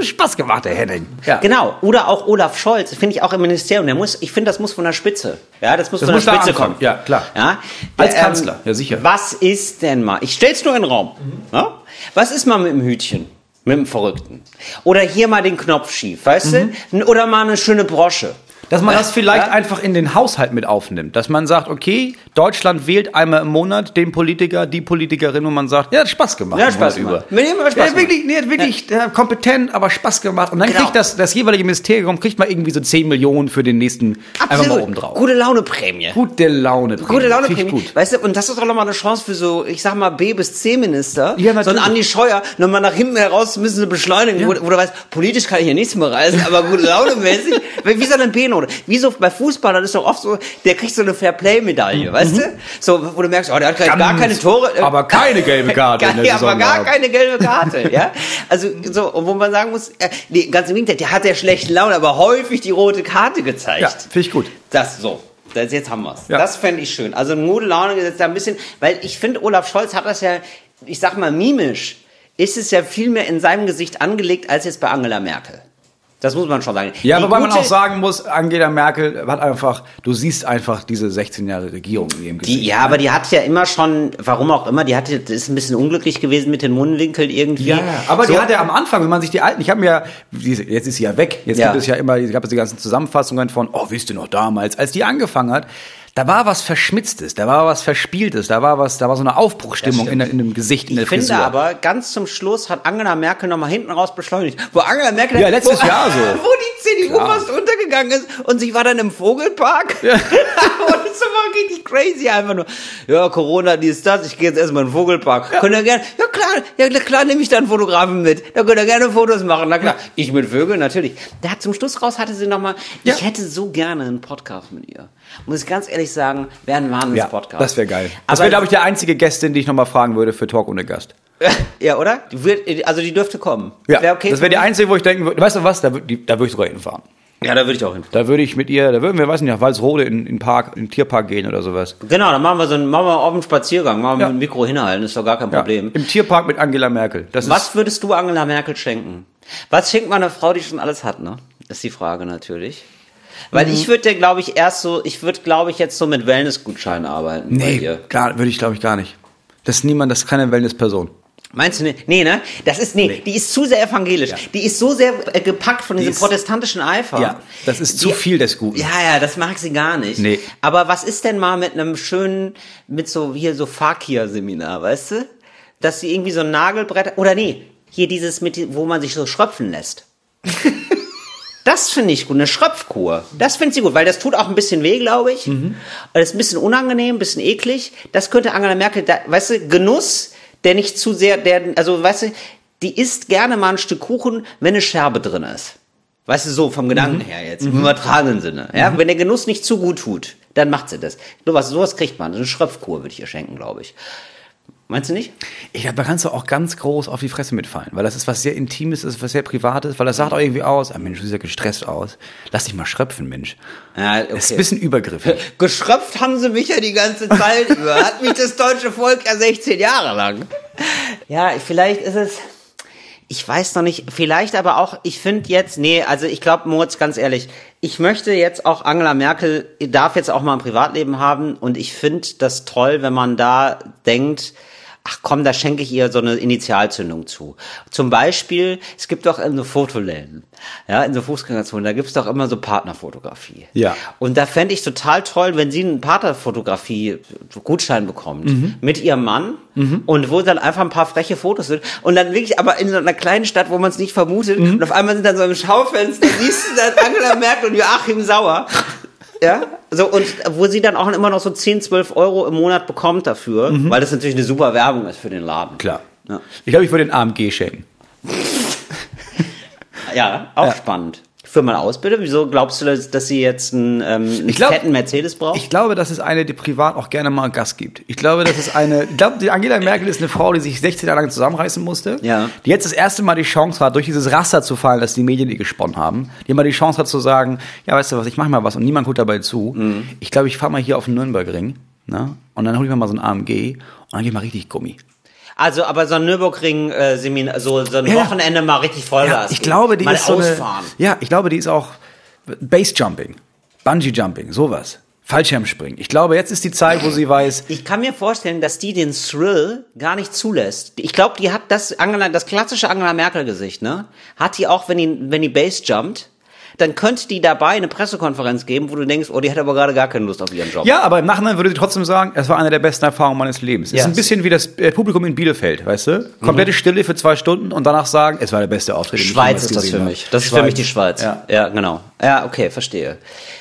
Spaß, gemacht, der Henning. Ja. Genau. Oder auch Olaf Scholz, finde ich auch im Ministerium. Der muss, ich finde, das muss von der Spitze. Ja, das muss Das von muss der Spitze kommen. Ja, klar. Ja. Als Ähm, Kanzler, ja, sicher. Was ist denn mal? Ich stell's nur in den Raum. Ja? Was ist mal mit dem Hütchen? Mit dem Verrückten. Oder hier mal den Knopf schief, weißt du? Oder mal eine schöne Brosche. Dass man das vielleicht Ja? einfach in den Haushalt mit aufnimmt. Dass man sagt, okay, Deutschland wählt einmal im Monat den Politiker, die Politikerin, wo man sagt, ja, hat Spaß gemacht. Ja, Spaß hat Spaß ja, wirklich, nee, hat wirklich äh, kompetent, aber Spaß gemacht. Und dann Genau. kriegt das, das jeweilige Ministerium kriegt mal irgendwie so 10 Millionen für den nächsten einfach mal oben drauf. Gute Laune Prämie. Gute Laune. Gute Laune Finde ich Prämie. gut. Weißt du, und das ist doch nochmal eine Chance für so, ich sag mal, B bis C Minister. Ja, so ein. Andi Scheuer, nochmal nach hinten heraus müssen sie beschleunigen, wo, wo du weißt, politisch kann ich hier nichts mehr reißen, aber gute Laune mäßig. Wie so eine B-Note. Fairplay-Note. Wie so bei Fußballern ist doch oft so, der kriegt so eine Fairplay-Medaille, weißt du? So, wo du merkst, oh, der hat gar, gar Ganz, keine Tore. äh, aber keine gelbe Karte in der ja, aber gar keine gelbe Karte, ja. Also, so, und wo man sagen muss, äh, nee, ganz im Gegenteil, der hat ja schlechten Laune, aber häufig die rote Karte gezeigt. Ja, finde ich gut. Das so. Das, jetzt haben wir's. Ja. Das fände ich schön. Also gute Laune gesetzt da ein bisschen, weil ich finde, Olaf Scholz hat das ja, ich sag mal, mimisch, ist es ja viel mehr in seinem Gesicht angelegt als jetzt bei Angela Merkel. Das muss man schon sagen. Ja, Die wobei man auch sagen muss, Angela Merkel hat einfach, du siehst einfach diese 16 Jahre Regierung in ihrem Gesicht. Die, ja, aber die hat ja immer schon, warum auch immer, die hatte, das ist ein bisschen unglücklich gewesen mit den Mundwinkeln irgendwie. Ja, aber so, die hat ja am Anfang, wenn man sich die alten, ich habe mir, jetzt ist sie ja weg, jetzt Ja. gibt es ja immer, gab es die ganzen Zusammenfassungen von, oh, wisst ihr noch damals, als die angefangen hat, da war was Verschmitztes, da war was Verspieltes, da war was, da war so eine Aufbruchstimmung in, der- in dem Gesicht, in der Ich finde Frisur. aber, ganz zum Schluss hat Angela Merkel nochmal hinten raus beschleunigt. Wo Angela Merkel, Ja, letztes wo, Jahr so. Wo die CDU Klar. fast untergegangen ist und sie war dann im Vogelpark. und das war richtig crazy einfach nur. Ja, Corona, dies, das, ich gehe jetzt erstmal in den Vogelpark. Könnt ihr gerne, ja klar, ja klar nehme ich dann einen Fotografen mit. Da könnt ihr gerne Fotos machen. Na klar, ich mit Vögeln, natürlich. Da zum Schluss raus hatte sie nochmal, Ja. ich hätte so gerne einen Podcast mit ihr. Muss ich ganz ehrlich sagen, wäre ein ja, Wahnsinns-Podcast. das wäre geil. Das Aber- wäre, glaube ich, der einzige Gästin, die ich nochmal fragen würde für Talk ohne Gast. Ja, oder? Die wird, also die dürfte kommen. Ja, Wär okay das wäre die einzige, wo ich denken würde, weißt du was, da, die- da würde ich sogar hinfahren. Ja, da würde ich auch hin. Da würde ich mit ihr, da würden wir, weiß nicht, nach Walsrode in, in Park, in den Tierpark gehen oder sowas. Genau, dann machen wir so einen, machen wir auf einen Spaziergang, machen wir Ja. mit dem Mikro hinhalten, ist doch gar kein Ja, Problem. Im Tierpark mit Angela Merkel. Das Was würdest du Angela Merkel schenken? Was schenkt man einer Frau, die schon alles hat, ne? Ist die Frage natürlich. Weil Mhm. ich würde, glaube ich, erst so, ich würde, glaube ich, jetzt so mit Wellnessgutscheinen arbeiten bei nee, gar, würde ich glaube ich gar nicht. Das ist niemand, das ist keine Wellness-Person. Meinst du nicht? Nee, ne? Das ist, nee, die ist zu sehr evangelisch. Die ist so sehr äh, gepackt von diesem ist- protestantischen Eifer. Ja, das ist zu Die- viel des Guten. Ja, ja, das mag sie gar nicht. Nee. Aber was ist denn mal mit einem schönen, mit so, hier so Fakir-Seminar, weißt du? Dass sie irgendwie so ein Nagelbrett, oder nee, hier dieses mit, wo man sich so schröpfen lässt. Das finde ich gut, eine Schröpfkur. Das finde sie gut, weil das tut auch ein bisschen weh, glaube ich. Mhm. Das ist ein bisschen unangenehm, ein bisschen eklig. Das könnte Angela Merkel, da, weißt du, Genuss, der nicht zu sehr, der, also weißt du, die isst gerne mal ein Stück Kuchen, wenn eine Scherbe drin ist. Weißt du, so vom Gedanken her jetzt, im übertragenen Sinne. Ja, wenn der Genuss nicht zu gut tut, dann macht sie das. Sowas, sowas kriegt man. Eine Schröpfkur würde ich ihr schenken, glaube ich. Meinst du nicht? Ich glaube, da kannst du auch ganz groß auf die Fresse mitfallen, weil das ist was sehr Intimes, das ist was sehr Privates, weil das sagt auch irgendwie aus, ah Mensch, du siehst ja gestresst aus. Lass dich mal schröpfen, Mensch. Ja, Das ist ein bisschen übergriffig. Geschröpft haben sie mich ja die ganze Zeit über. Hat mich das deutsche Volk ja 16 Jahre lang. Ja, vielleicht ist es. Ich weiß noch nicht, vielleicht aber auch, ich finde jetzt, nee, also ich glaube, Moritz, ganz ehrlich, ich möchte jetzt auch Angela Merkel, darf jetzt auch mal ein Privatleben haben und ich finde das toll, wenn man da denkt, ach komm, da schenke ich ihr so eine Initialzündung zu. Zum Beispiel, es gibt doch in so Fotoläden, ja, in so Fußgängerzonen, da gibt's doch immer so Partnerfotografie. Ja. Und da fände ich total toll, wenn sie einen Partnerfotografie-Gutschein bekommt Mhm. mit ihrem Mann und wo dann einfach ein paar freche Fotos sind und dann wirklich aber in so einer kleinen Stadt, wo man es nicht vermutet Mhm. und auf einmal sind dann so im Schaufenster, siehst du dann Angela Merkel und Joachim Sauer. Ja, so und wo sie dann auch immer noch so 10, 12 Euro im Monat bekommt dafür, weil das natürlich eine super Werbung ist für den Laden. Mhm. Klar. Ja, Ich glaube, ich würde den AMG schenken. ja auch Ja. spannend. Für meine Ausbildung, wieso glaubst du, dass, sie jetzt einen, ähm, einen glaub- fetten Mercedes braucht? Ich glaube, das ist eine, die privat auch gerne mal Gas gibt. Ich glaube, das ist eine, ich glaube, die Angela Merkel ist eine Frau, die sich 16 Jahre lang zusammenreißen musste. Ja. Die jetzt das erste Mal die Chance hat, durch dieses Raster zu fallen, das die Medien ihr gesponnen haben. Die mal die Chance hat zu sagen, ja, weißt du was, ich mache mal was und niemand guckt dabei zu. Mhm. Ich glaube, ich fahre mal hier auf den Nürnbergring, ne? Und dann hole ich mir mal so ein AMG und dann gehe ich mal richtig Gummi. Also, aber so ein Nürburgring-Seminar, so, so ein Ja. Wochenende mal richtig Vollgas. Ja, ich glaube, die mal ist so eine. Ja, ich glaube, die ist auch Base-Jumping, Bungee-Jumping, sowas. Fallschirmspringen. Ich glaube, jetzt ist die Zeit, wo sie weiß, Ich kann mir vorstellen, dass die den Thrill gar nicht zulässt. Ich glaube, die hat das Angela, das klassische Angela Merkel Gesicht, ne? Hat die auch, wenn die, wenn die Base jumpt, dann könnte die dabei eine Pressekonferenz geben, wo du denkst, oh, die hat aber gerade gar keine Lust auf ihren Job. Ja, aber im Nachhinein würde sie trotzdem sagen, es war eine der besten Erfahrungen meines Lebens. Es Yes. ist ein bisschen wie das äh, Publikum in Bielefeld, weißt du? Komplette Stille für zwei Stunden und danach sagen, es war der beste Auftritt. Schweiz ist das für habe. mich. Das ist für mich die Schweiz. Ja. ja, genau. Ja, okay, verstehe.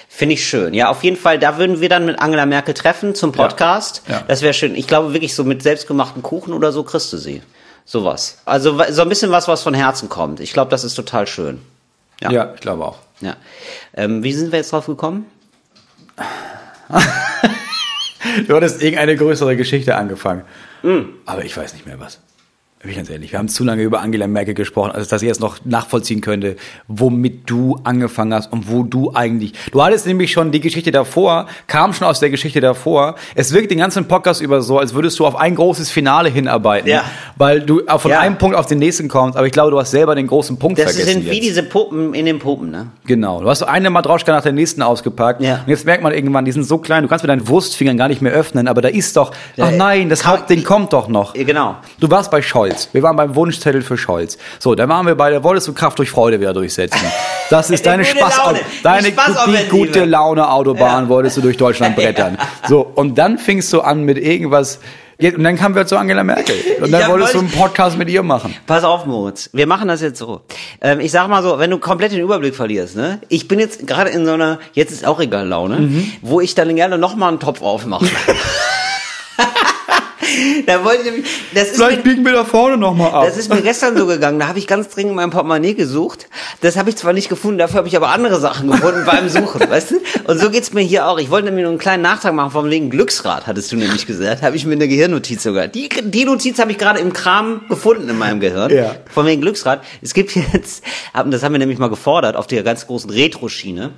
Finde ich schön. Ja, auf jeden Fall, da würden wir dann mit Angela Merkel treffen zum Podcast. Ja. Das wäre schön. Ich glaube wirklich so mit selbstgemachten Kuchen oder so kriegst du sie. Sowas. Also so ein bisschen was, was von Herzen kommt. Ich glaube, das ist total schön. Ja. Ja, ich glaube auch. Ja. Ähm, wie sind wir jetzt drauf gekommen? Du hattest irgendeine größere Geschichte angefangen. Hm. Aber ich weiß nicht mehr was. Bin ich ganz ehrlich. Wir haben zu lange über Angela Merkel gesprochen, als dass ich jetzt noch nachvollziehen könnte, womit du angefangen hast und wo du eigentlich. Du hattest nämlich schon die Geschichte davor, kam schon aus der Geschichte davor. Es wirkt den ganzen Podcast über so, als würdest du auf ein großes Finale hinarbeiten. Ja. Weil du von Ja. einem Punkt auf den nächsten kommst, aber ich glaube, du hast selber den großen Punkt Das vergessen. sind wie jetzt. diese Puppen in den Puppen, ne? Genau. Du hast eine Matroschka nach der nächsten ausgepackt. Ja. Und jetzt merkt man irgendwann, die sind so klein, du kannst mit deinen Wurstfingern gar nicht mehr öffnen, aber da ist doch, ach nein, das Hauptding kommt doch noch. Genau. Du warst bei Scholz. Wir waren beim Wunschzettel für Scholz. So, dann waren wir bei der wolltest du Kraft durch Freude wieder durchsetzen. Das ist deine Spaß, Laune. deine Die Spaßoffensive. die gute Laune Autobahn Ja. wolltest du durch Deutschland brettern. So, und dann fingst du an mit irgendwas, und dann kamen wir zu Angela Merkel. Und dann Ja, wolltest du einen Podcast mit ihr machen. Pass auf, Moritz. Wir machen das jetzt so. Ähm, ich sag mal so, wenn du komplett den Überblick verlierst, ne? Ich bin jetzt gerade in so einer, jetzt ist auch egal Laune, Mhm. wo ich dann gerne noch mal einen Topf aufmache. da wollte ich nämlich, das ist Vielleicht mir, biegen wir da vorne nochmal ab. das ist mir gestern so gegangen. Da habe ich ganz dringend mein Portemonnaie gesucht. Das habe ich zwar nicht gefunden, dafür habe ich aber andere Sachen gefunden beim Suchen, weißt du? Und so geht's mir hier auch. Ich wollte nämlich nur einen kleinen Nachtrag machen vom wegen Glücksrad, hattest du nämlich gesagt. Habe ich mir eine Gehirnnotiz sogar. Die, die Notiz habe ich gerade im Kram gefunden in meinem Gehirn. Ja. Von wegen Glücksrad. Es gibt jetzt, das haben wir nämlich mal gefordert auf der ganz großen Retro-Schiene.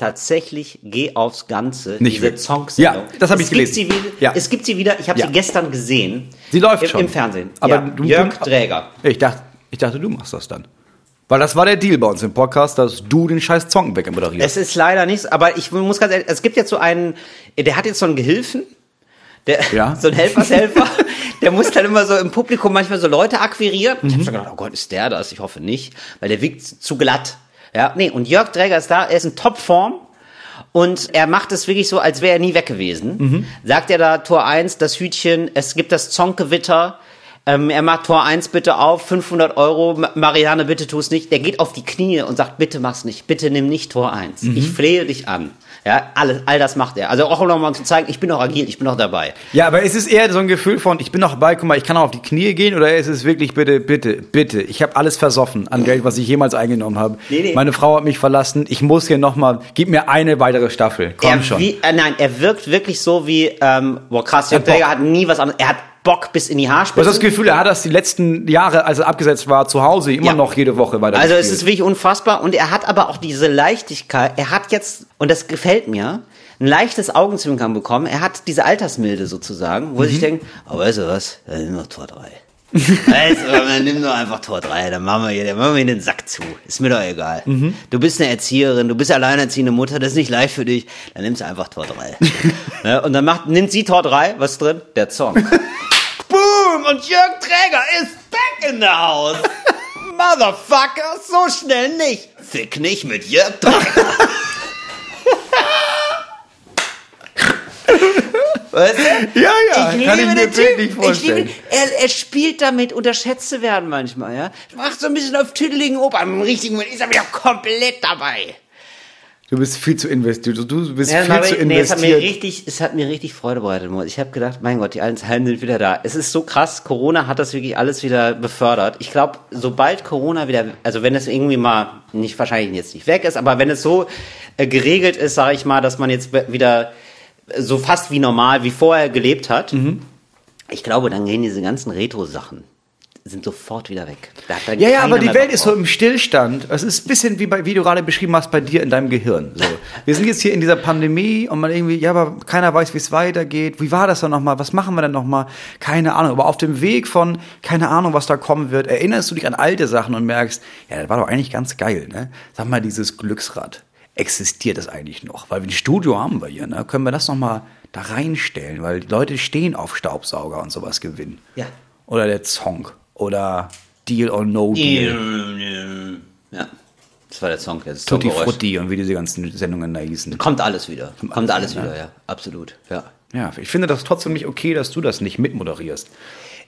Tatsächlich geh aufs Ganze. Nicht diese wirklich. Ja, das hab Es ich gibt gelesen. Sie wieder, Ja. Es gibt sie wieder. Ich habe Ja. sie gestern gesehen. Sie läuft Im, schon. Im Fernsehen. Aber ja. du- Jörg Träger. Ich dachte, ich dachte, du machst das dann. Weil das war der Deal bei uns im Podcast, dass du den scheiß Song wegmoderierst. Es ist leider nichts, aber ich muss ganz ehrlich, es gibt jetzt so einen, der hat jetzt so einen Gehilfen, der, Ja. so ein Helfershelfer, der muss dann immer so im Publikum manchmal so Leute akquirieren. Ich Mhm. habe schon gedacht, oh Gott, ist der das? Ich hoffe nicht, weil der wiegt zu glatt. Ja, nee, und Jörg Träger ist da, er ist in Topform. Und er macht es wirklich so, als wäre er nie weg gewesen. Mhm. Sagt er da Tor 1, das Hütchen, es gibt das Zonkewitter. Ähm, er macht Tor 1 bitte auf, 500 Euro. Ma- Marianne, bitte tu es nicht. Der geht auf die Knie und sagt, bitte mach's nicht. Bitte nimm nicht Tor 1. Mhm. Ich flehe dich an. Ja, alles, all das macht er. Also auch noch mal um zu zeigen, ich bin noch agil, ich bin noch dabei. Ja, aber ist es eher so ein Gefühl von, ich bin noch dabei, guck mal, ich kann auch auf die Knie gehen, oder ist es wirklich, bitte, bitte, bitte, ich habe alles versoffen an Geld, was ich jemals eingenommen habe. Nee, nee. Meine Frau hat mich verlassen, ich muss hier nochmal, gib mir eine weitere Staffel, komm er, schon. Wie, äh, nein, er wirkt wirklich so wie, ähm, boah krass, Jörg Bock. Träger hat nie was anderes. Er hat Bock bis in die Du hast das Gefühl, er hat das die letzten Jahre, als er abgesetzt war, zu Hause immer Ja. noch jede Woche weiter Also es ist wirklich unfassbar und er hat aber auch diese Leichtigkeit. Er hat jetzt und das gefällt mir ein leichtes Augenzwinkern bekommen. Er hat diese Altersmilde sozusagen, wo er Mhm. sich denkt, oh, weißt du was, dann nimm doch Tor 3. du, dann nimm doch einfach Tor 3, dann machen wir hier, dann machen wir hier den Sack zu. Ist mir doch egal. Mhm. Du bist eine Erzieherin, du bist alleinerziehende Mutter, das ist nicht leicht für dich, dann nimmst du einfach Tor 3. ne? Und dann macht, nimmt sie Tor 3, was drin? Der Song. Boom! Und Jörg Träger ist back in the house. Motherfucker, so schnell nicht. Fick nicht mit Jörg Träger. Weißt du? Ja, ja, kann ich mir den wirklich Typen. vorstellen. Ich liebe, er, er spielt damit, unterschätzt zu werden manchmal, ja. Macht so ein bisschen auf tüdeligen Opa. Im richtigen Moment ist er wieder komplett dabei. Du bist viel zu investiert, du, bist Ja, viel aber, zu nee, es hat mir investiert. richtig, es hat mir richtig Freude bereitet. Ich habe gedacht, mein Gott, die alten sind wieder da. Es ist so krass. Corona hat das wirklich alles wieder befördert. Ich glaube, sobald Corona wieder, also wenn es irgendwie mal nicht wahrscheinlich jetzt nicht weg ist, aber wenn es so äh, geregelt ist, sage ich mal, dass man jetzt wieder so fast wie normal wie vorher gelebt hat, Mhm. ich glaube, dann gehen diese ganzen Retro-Sachen sind sofort wieder weg. Dann Ja, ja, aber die Welt ist so im Stillstand. Es ist ein bisschen wie, bei, wie du gerade beschrieben hast bei dir in deinem Gehirn. So. Wir sind jetzt hier in dieser Pandemie und man irgendwie, ja, aber keiner weiß, wie es weitergeht. Wie war das dann nochmal? Was machen wir denn nochmal? Keine Ahnung. Aber auf dem Weg von, keine Ahnung, was da kommen wird, erinnerst du dich an alte Sachen und merkst, ja, das war doch eigentlich ganz geil, ne? Sag mal, dieses Glücksrad. Existiert das eigentlich noch? Weil wir ein Studio haben wir hier, ne? Können wir das nochmal da reinstellen? Weil die Leute stehen auf Staubsauger und sowas gewinnen. Ja. Oder der Song. Oder Deal or No Deal. Ja, das war der Song. Das Tutti. Frutti und wie diese ganzen Sendungen da hießen. Kommt alles wieder. Kommt alles wieder, wieder, ja. Absolut, ja. Ja, ich finde das trotzdem nicht okay, dass du das nicht mitmoderierst.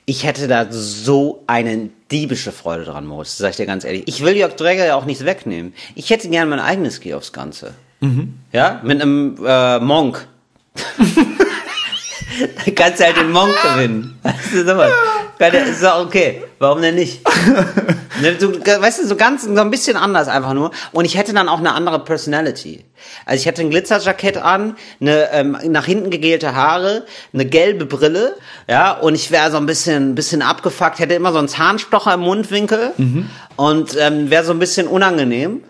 Ich hätte da so eine diebische Freude dran, Moritz, sag ich dir ganz ehrlich. Ich will Jörg Träger ja auch nichts wegnehmen. Ich hätte gern mein eigenes aufs Ganze. Ja, mit einem äh, Monk. da kannst du halt den Monk gewinnen. Weißt du, Keine, ist doch okay. Warum denn nicht? Ne, du, weißt du, so ganz, so ein bisschen anders einfach nur. Und ich hätte dann auch eine andere Personality. Also ich hätte ein Glitzerjackett an, eine ähm, nach hinten gegelte Haare, eine gelbe Brille, ja, und ich wäre so ein bisschen, bisschen abgefuckt, hätte immer so einen Zahnstocher im Mundwinkel und ähm, wäre so ein bisschen unangenehm.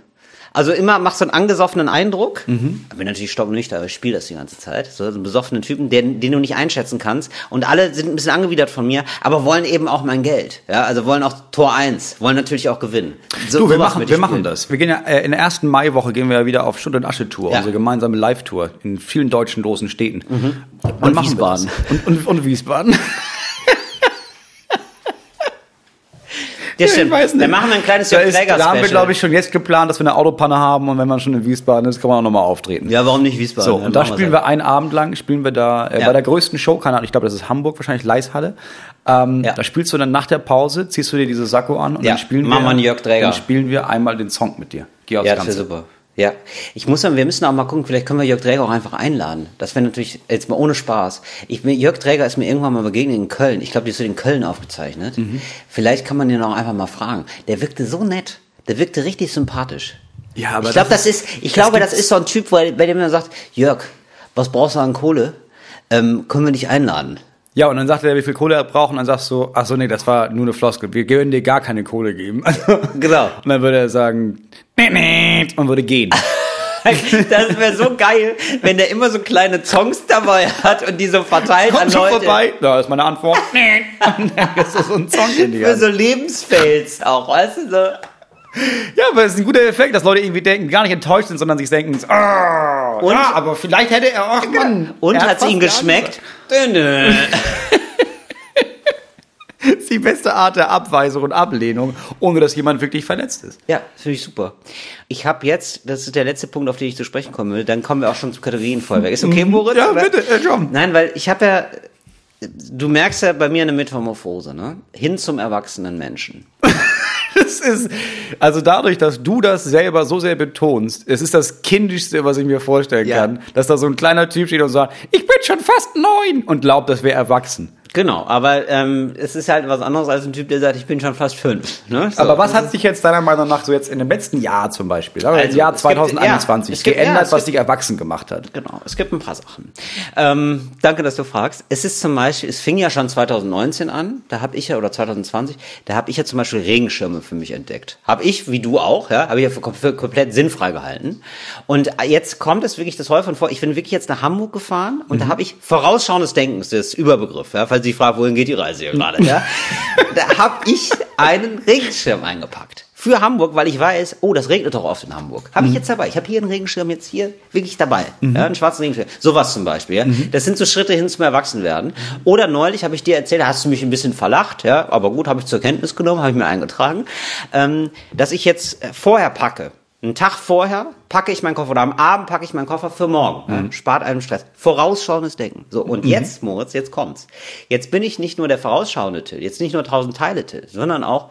Also immer macht so einen angesoffenen Eindruck. Mhm. Bin natürlich stocknüchtern, aber ich spiele das die ganze Zeit. So einen besoffenen Typen, den, den du nicht einschätzen kannst. Und alle sind ein bisschen angewidert von mir, aber wollen eben auch mein Geld. Ja, also wollen auch Tor 1, wollen natürlich auch gewinnen. So, Du, wir machen, wir ich machen das. Wir gehen ja äh, in der ersten Maiwoche gehen wir ja wieder auf Schutt und Asche Tour, Ja. unsere gemeinsame Live-Tour in vielen deutschen großen Städten. Und, Und wir Wiesbaden. Und, und, und Wiesbaden. Ja, stimmt. Dann machen wir ein kleines Da, Jörg ist, Träger da haben wir, glaube ich, schon jetzt geplant, dass wir eine Autopanne haben und wenn man schon in Wiesbaden ist, kann man auch nochmal auftreten. Ja, warum nicht Wiesbaden? So, und da spielen wir einen Abend lang, spielen wir da äh, Ja. bei der größten Show, keine Ahnung, ich glaube, das ist Hamburg, wahrscheinlich Leishalle. Ähm, Ja. Da spielst du dann nach der Pause, ziehst du dir diese Sakko an und Ja, dann spielen machen wir, wir Jörg Träger. dann spielen wir einmal den Song mit dir. Geh aufs Ja, das wäre Ganze. super. Ja, ich muss sagen, wir müssen auch mal gucken, vielleicht können wir Jörg Träger auch einfach einladen. Das wäre natürlich jetzt mal ohne Spaß. Ich, Jörg Träger ist mir irgendwann mal begegnet in Köln. Ich glaube, die ist so in Köln aufgezeichnet. Mhm. Vielleicht kann man den auch einfach mal fragen. Der wirkte so nett. Der wirkte richtig sympathisch. Ja, aber ich glaube, das ist, ich glaube, das ist so ein Typ, bei bei dem man sagt, Jörg, was brauchst du an Kohle? Ähm, können wir dich einladen? Ja, und dann sagt er, wie viel Kohle er braucht, und dann sagst du, ach so, nee, das war nur eine Floskel. Wir können dir gar keine Kohle geben. Also, Genau. Und dann würde er sagen, nee, nee, und würde gehen. Das wäre so geil, wenn der immer so kleine Songs dabei hat und die so verteilt an Kommt schon Leute. vorbei. Da ist meine Antwort. Dann ist das so ein Song in die Für so Lebensfails auch, weißt du so. Ja, aber es ist ein guter Effekt, dass Leute irgendwie denken, gar nicht enttäuscht sind, sondern sich denken, ah, Und- ja, aber vielleicht hätte er auch, Mann. Und hat's fast ihm geschmeckt? Dünne. Das ist die beste Art der Abweisung und Ablehnung, ohne dass jemand wirklich verletzt ist. Ja, das finde ich super. Ich habe jetzt, das ist der letzte Punkt, auf den ich zu sprechen kommen will, dann kommen wir auch schon zum Kategorienfeuerwerk. Ist okay, Moritz? Ja, oder? bitte, äh, John. Nein, weil ich habe ja, du merkst ja bei mir eine Metamorphose, ne? Hin zum erwachsenen Menschen. Das ist, also dadurch, dass du das selber so sehr betonst, es ist das Kindischste, was ich mir vorstellen Ja. kann, dass da so ein kleiner Typ steht und sagt, ich bin schon fast neun und glaubt, das wäre erwachsen. Genau, aber ähm, es ist halt was anderes als ein Typ, der sagt, ich bin schon fast fünf. Ne? So. Aber was hat sich jetzt deiner Meinung nach so jetzt in dem letzten Jahr zum Beispiel, Also, im Jahr es gibt- 2021, ja, gibt- geändert, ja, was dich erwachsen gemacht hat? Genau, es gibt ein paar Sachen. Ähm, danke, dass du fragst. Es ist zum Beispiel, es fing ja schon 2019 an, da habe ich ja, oder 2020, da habe ich ja zum Beispiel Regenschirme für mich entdeckt. Habe ich, wie du auch, ja, habe ich ja für, für komplett sinnfrei gehalten. Und jetzt kommt es wirklich das häufig vor, ich bin wirklich jetzt nach Hamburg gefahren und da habe ich vorausschauendes Denken, das ist Überbegriff, ja, falls Sie fragen, wohin geht die Reise hier gerade, ja. da habe ich einen Regenschirm eingepackt. Für Hamburg, weil ich weiß, oh, das regnet doch oft in Hamburg. Habe ich jetzt dabei. Ich habe hier einen Regenschirm jetzt hier wirklich dabei. Ja, einen schwarzen Regenschirm. Sowas zum Beispiel. Ja. Das sind so Schritte hin zum Erwachsenwerden. Oder neulich habe ich dir erzählt, da hast du mich ein bisschen verlacht, ja, aber gut, habe ich zur Kenntnis genommen, habe ich mir eingetragen, ähm, dass ich jetzt äh, vorher packe. Einen Tag vorher packe ich meinen Koffer oder am Abend packe ich meinen Koffer für morgen. Ja, spart einem Stress. Vorausschauendes Denken. So, und jetzt, Moritz, jetzt kommt's. Jetzt bin ich nicht nur der vorausschauende Till, jetzt nicht nur 1000 Teile Till, sondern auch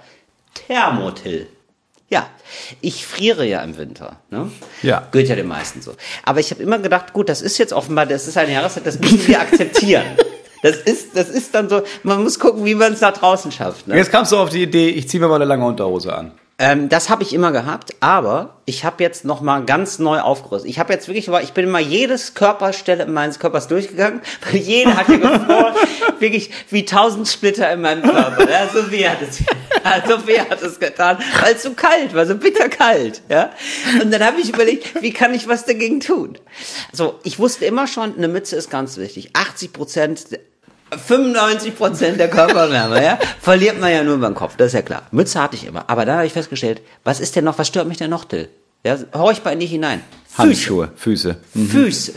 Thermotill. Ja, ich friere ja im Winter. Ne? Ja. Gehört ja den meisten so. Aber ich habe immer gedacht, gut, das ist jetzt offenbar, das ist eine Jahreszeit, das müssen wir akzeptieren. Das ist, das ist dann so, man muss gucken, wie man es nach draußen schafft. Ne? Jetzt kamst du auf die Idee, ich ziehe mir mal eine lange Unterhose an. Ähm, das habe ich immer gehabt, aber ich habe jetzt noch mal ganz neu aufgerüstet. Ich habe jetzt wirklich, ich bin mal jedes Körperstelle meines Körpers durchgegangen, weil jede hat ja gefroren, wirklich wie tausend Splitter in meinem Körper. Ja, Sophie hat es, ja, Sophie hat es getan, weil es so kalt war, so bitterkalt. Ja? Und dann habe ich überlegt, wie kann ich was dagegen tun? So, ich wusste immer schon, eine Mütze ist ganz wichtig. 80 Prozent 95 Prozent der Körperwärme, ja, verliert man ja nur beim Kopf, das ist ja klar. Mütze hatte ich immer, aber da habe ich festgestellt, was ist denn noch, was stört mich denn noch, Till? Ja, horch bei nicht hinein. Füße. Handschuhe, Füße. Füße.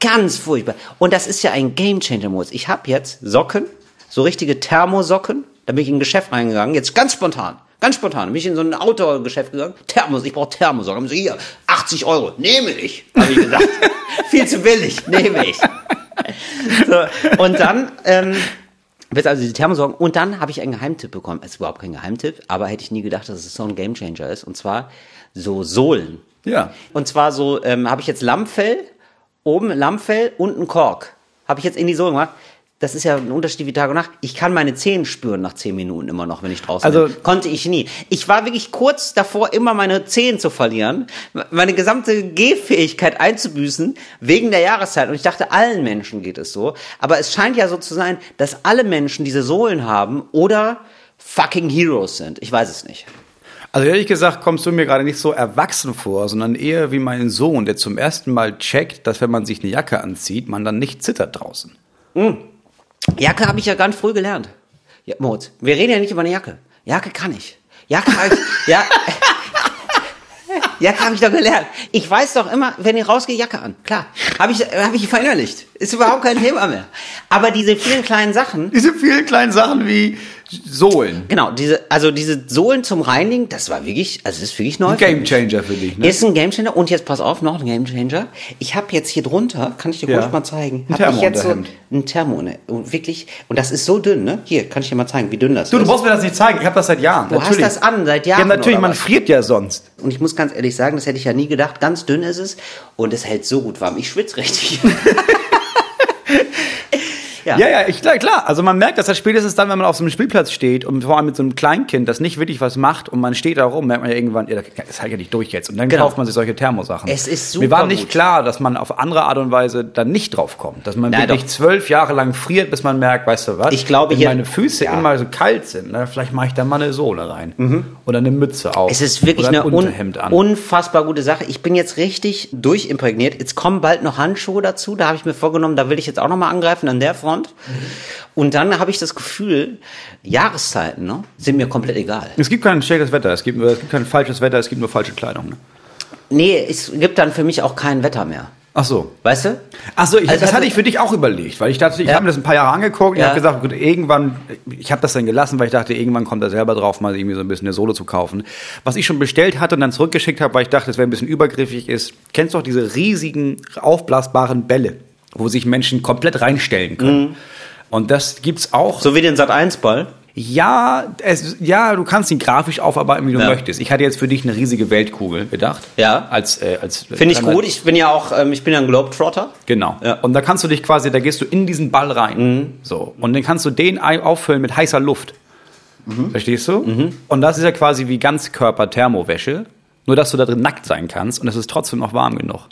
Ganz furchtbar. Und das ist ja ein Gamechanger Modus. Ich habe jetzt Socken, so richtige Thermosocken. Da bin ich in ein Geschäft reingegangen, jetzt ganz spontan. Ganz spontan. Bin ich in so ein Outdoor-Geschäft gegangen. Thermos, ich brauche Thermosocken. Haben sie hier, 80 Euro. Nehme ich, habe ich gesagt. Viel zu billig, nehme ich. So, und dann ähm, wird also die Thermosocken. Und dann habe ich einen Geheimtipp bekommen. Es ist überhaupt kein Geheimtipp, aber hätte ich nie gedacht, dass es so ein Gamechanger ist. Und zwar so Sohlen. Ja. Und zwar so, ähm, habe ich jetzt Lammfell, oben Lammfell und ein Kork. Habe ich jetzt in die Sohle gemacht. Das ist ja ein Unterschied wie Tag und Nacht. Ich kann meine Zehen spüren nach zehn Minuten immer noch, wenn ich draußen Also- bin. Konnte ich nie. Ich war wirklich kurz davor, immer meine Zehen zu verlieren, meine gesamte Gehfähigkeit einzubüßen, wegen der Jahreszeit. Und ich dachte, allen Menschen geht es so. Aber es scheint ja so zu sein, dass alle Menschen diese Sohlen haben oder fucking Heroes sind. Ich weiß es nicht. Also ehrlich gesagt kommst du mir gerade nicht so erwachsen vor, sondern eher wie mein Sohn, der zum ersten Mal checkt, dass wenn man sich eine Jacke anzieht, man dann nicht zittert draußen. Jacke habe ich ja ganz früh gelernt. Ja, Moritz, wir reden ja nicht über eine Jacke. Jacke kann ich. Jacke habe ich, ja, Jacke habe ich doch gelernt. Ich weiß doch immer, wenn ich rausgehe, Jacke an. Klar, habe ich, habe ich verinnerlicht. Ist überhaupt kein Thema mehr. Aber diese vielen kleinen Sachen, Diese vielen kleinen Sachen wie Sohlen. genau, diese, also diese Sohlen zum Reinigen, das war wirklich, also das ist wirklich neu. Ein Game Changer für dich, ne? Ist ein Gamechanger und jetzt pass auf, noch ein Gamechanger. Ich habe jetzt hier drunter, kann ich dir Ja. kurz mal zeigen, Ein habe ich jetzt so ein Thermo, ne? und wirklich, und das ist so dünn, ne? Hier, kann ich dir mal zeigen, wie dünn das Du, ist. du brauchst mir das nicht zeigen. Ich habe das seit Jahren. Du hast das an, seit Jahren, Ja, natürlich, man was? friert ja sonst. Und ich muss ganz ehrlich sagen, das hätte ich ja nie gedacht. Ganz dünn ist es und es hält so gut warm. Ich schwitze richtig. ja. Ja, ja, ich, klar, klar. Also man merkt das ja spätestens dann, wenn man auf so einem Spielplatz steht und vor allem mit so einem Kleinkind, das nicht wirklich was macht und man steht da rum, merkt man ja irgendwann, ja, das hält ja nicht durch jetzt. Und dann Genau. kauft man sich solche Thermosachen. Es ist Mir war super nicht gut. klar, dass man auf andere Art und Weise dann nicht drauf kommt. Dass man Nein, wirklich doch. zwölf Jahre lang friert, bis man merkt, weißt du was? Ich glaube, wenn hier- meine Füße ja. Mhm. immer so kalt sind, ne, vielleicht mache ich da mal eine Sohle rein. Oder eine Mütze auf. Es ist wirklich eine ein un Unterhemd an. unfassbar gute Sache. Ich bin jetzt richtig durchimprägniert. Jetzt kommen bald noch Handschuhe dazu. Da habe ich mir vorgenommen, da will ich jetzt auch noch mal angreifen an der Front. Und dann habe ich das Gefühl, Jahreszeiten ne, sind mir komplett egal. es gibt kein schlechtes Wetter, es gibt, es gibt kein falsches Wetter, es gibt nur falsche Kleidung. Ne? Nee, es gibt dann für mich auch kein Wetter mehr. Ach so. Weißt du? Ach so, ich, Also das hatte- ich für dich auch überlegt, weil ich dachte, ich Ja. habe mir das ein paar Jahre angeguckt. Ich Ja. habe gesagt, gut, irgendwann, ich habe das dann gelassen, weil ich dachte, irgendwann kommt er selber drauf, mal irgendwie so ein bisschen eine Sohle zu kaufen. Was ich schon bestellt hatte und dann zurückgeschickt habe, weil ich dachte, es wäre ein bisschen übergriffig ist. Kennst du doch diese riesigen aufblasbaren Bälle, wo sich Menschen komplett reinstellen können? Und das gibt's auch. Mhm. So wie den Sat 1 Ball. Ja, es, ja, du kannst ihn grafisch aufarbeiten, wie du Ja. möchtest. Ich hatte jetzt für dich eine riesige Weltkugel gedacht. Ja. Als, äh, als Finde ich gut. Ich bin ja auch, ähm, ich bin ja ein Globetrotter. Genau. Ja. Und da kannst du dich quasi, da gehst du in diesen Ball rein. So. Und dann kannst du den auffüllen mit heißer Luft. Verstehst du? Und das ist ja quasi wie Ganzkörper-Thermowäsche. Nur, dass du da drin nackt sein kannst und es ist trotzdem noch warm genug.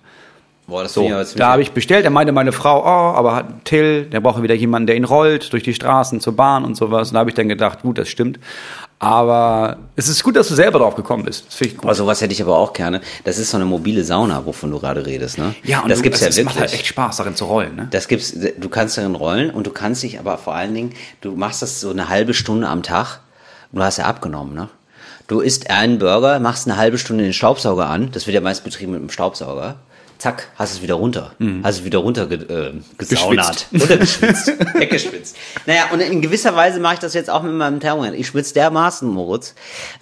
Boah, das So, da habe ich bestellt, da meinte meine Frau, oh, aber hat Till, der braucht wieder jemanden, der ihn rollt durch die Straßen zur Bahn und sowas. Und da habe ich dann gedacht, gut, das stimmt. Aber es ist gut, dass du selber drauf gekommen bist. Das finde ich gut. Boah, sowas hätte ich aber auch gerne. Das ist so eine mobile Sauna, wovon du gerade redest, ne? ja, und das du, gibt's es, ja es wirklich. macht halt echt Spaß, darin zu rollen. Ne? Das gibt's, du kannst darin rollen und du kannst dich aber vor allen Dingen, du machst das so eine halbe Stunde am Tag. und Du hast ja abgenommen, ne? Du isst einen Burger, machst eine halbe Stunde den Staubsauger an. Das wird ja meist betrieben mit einem Staubsauger. Zack, hast es wieder runter. Hast es wieder runter ge äh, gesaunert. Oder geschwitzt. Weggeschwitzt. Naja, und in gewisser Weise mache ich das jetzt auch mit meinem Thermometer. Ich schwitze dermaßen, Moritz.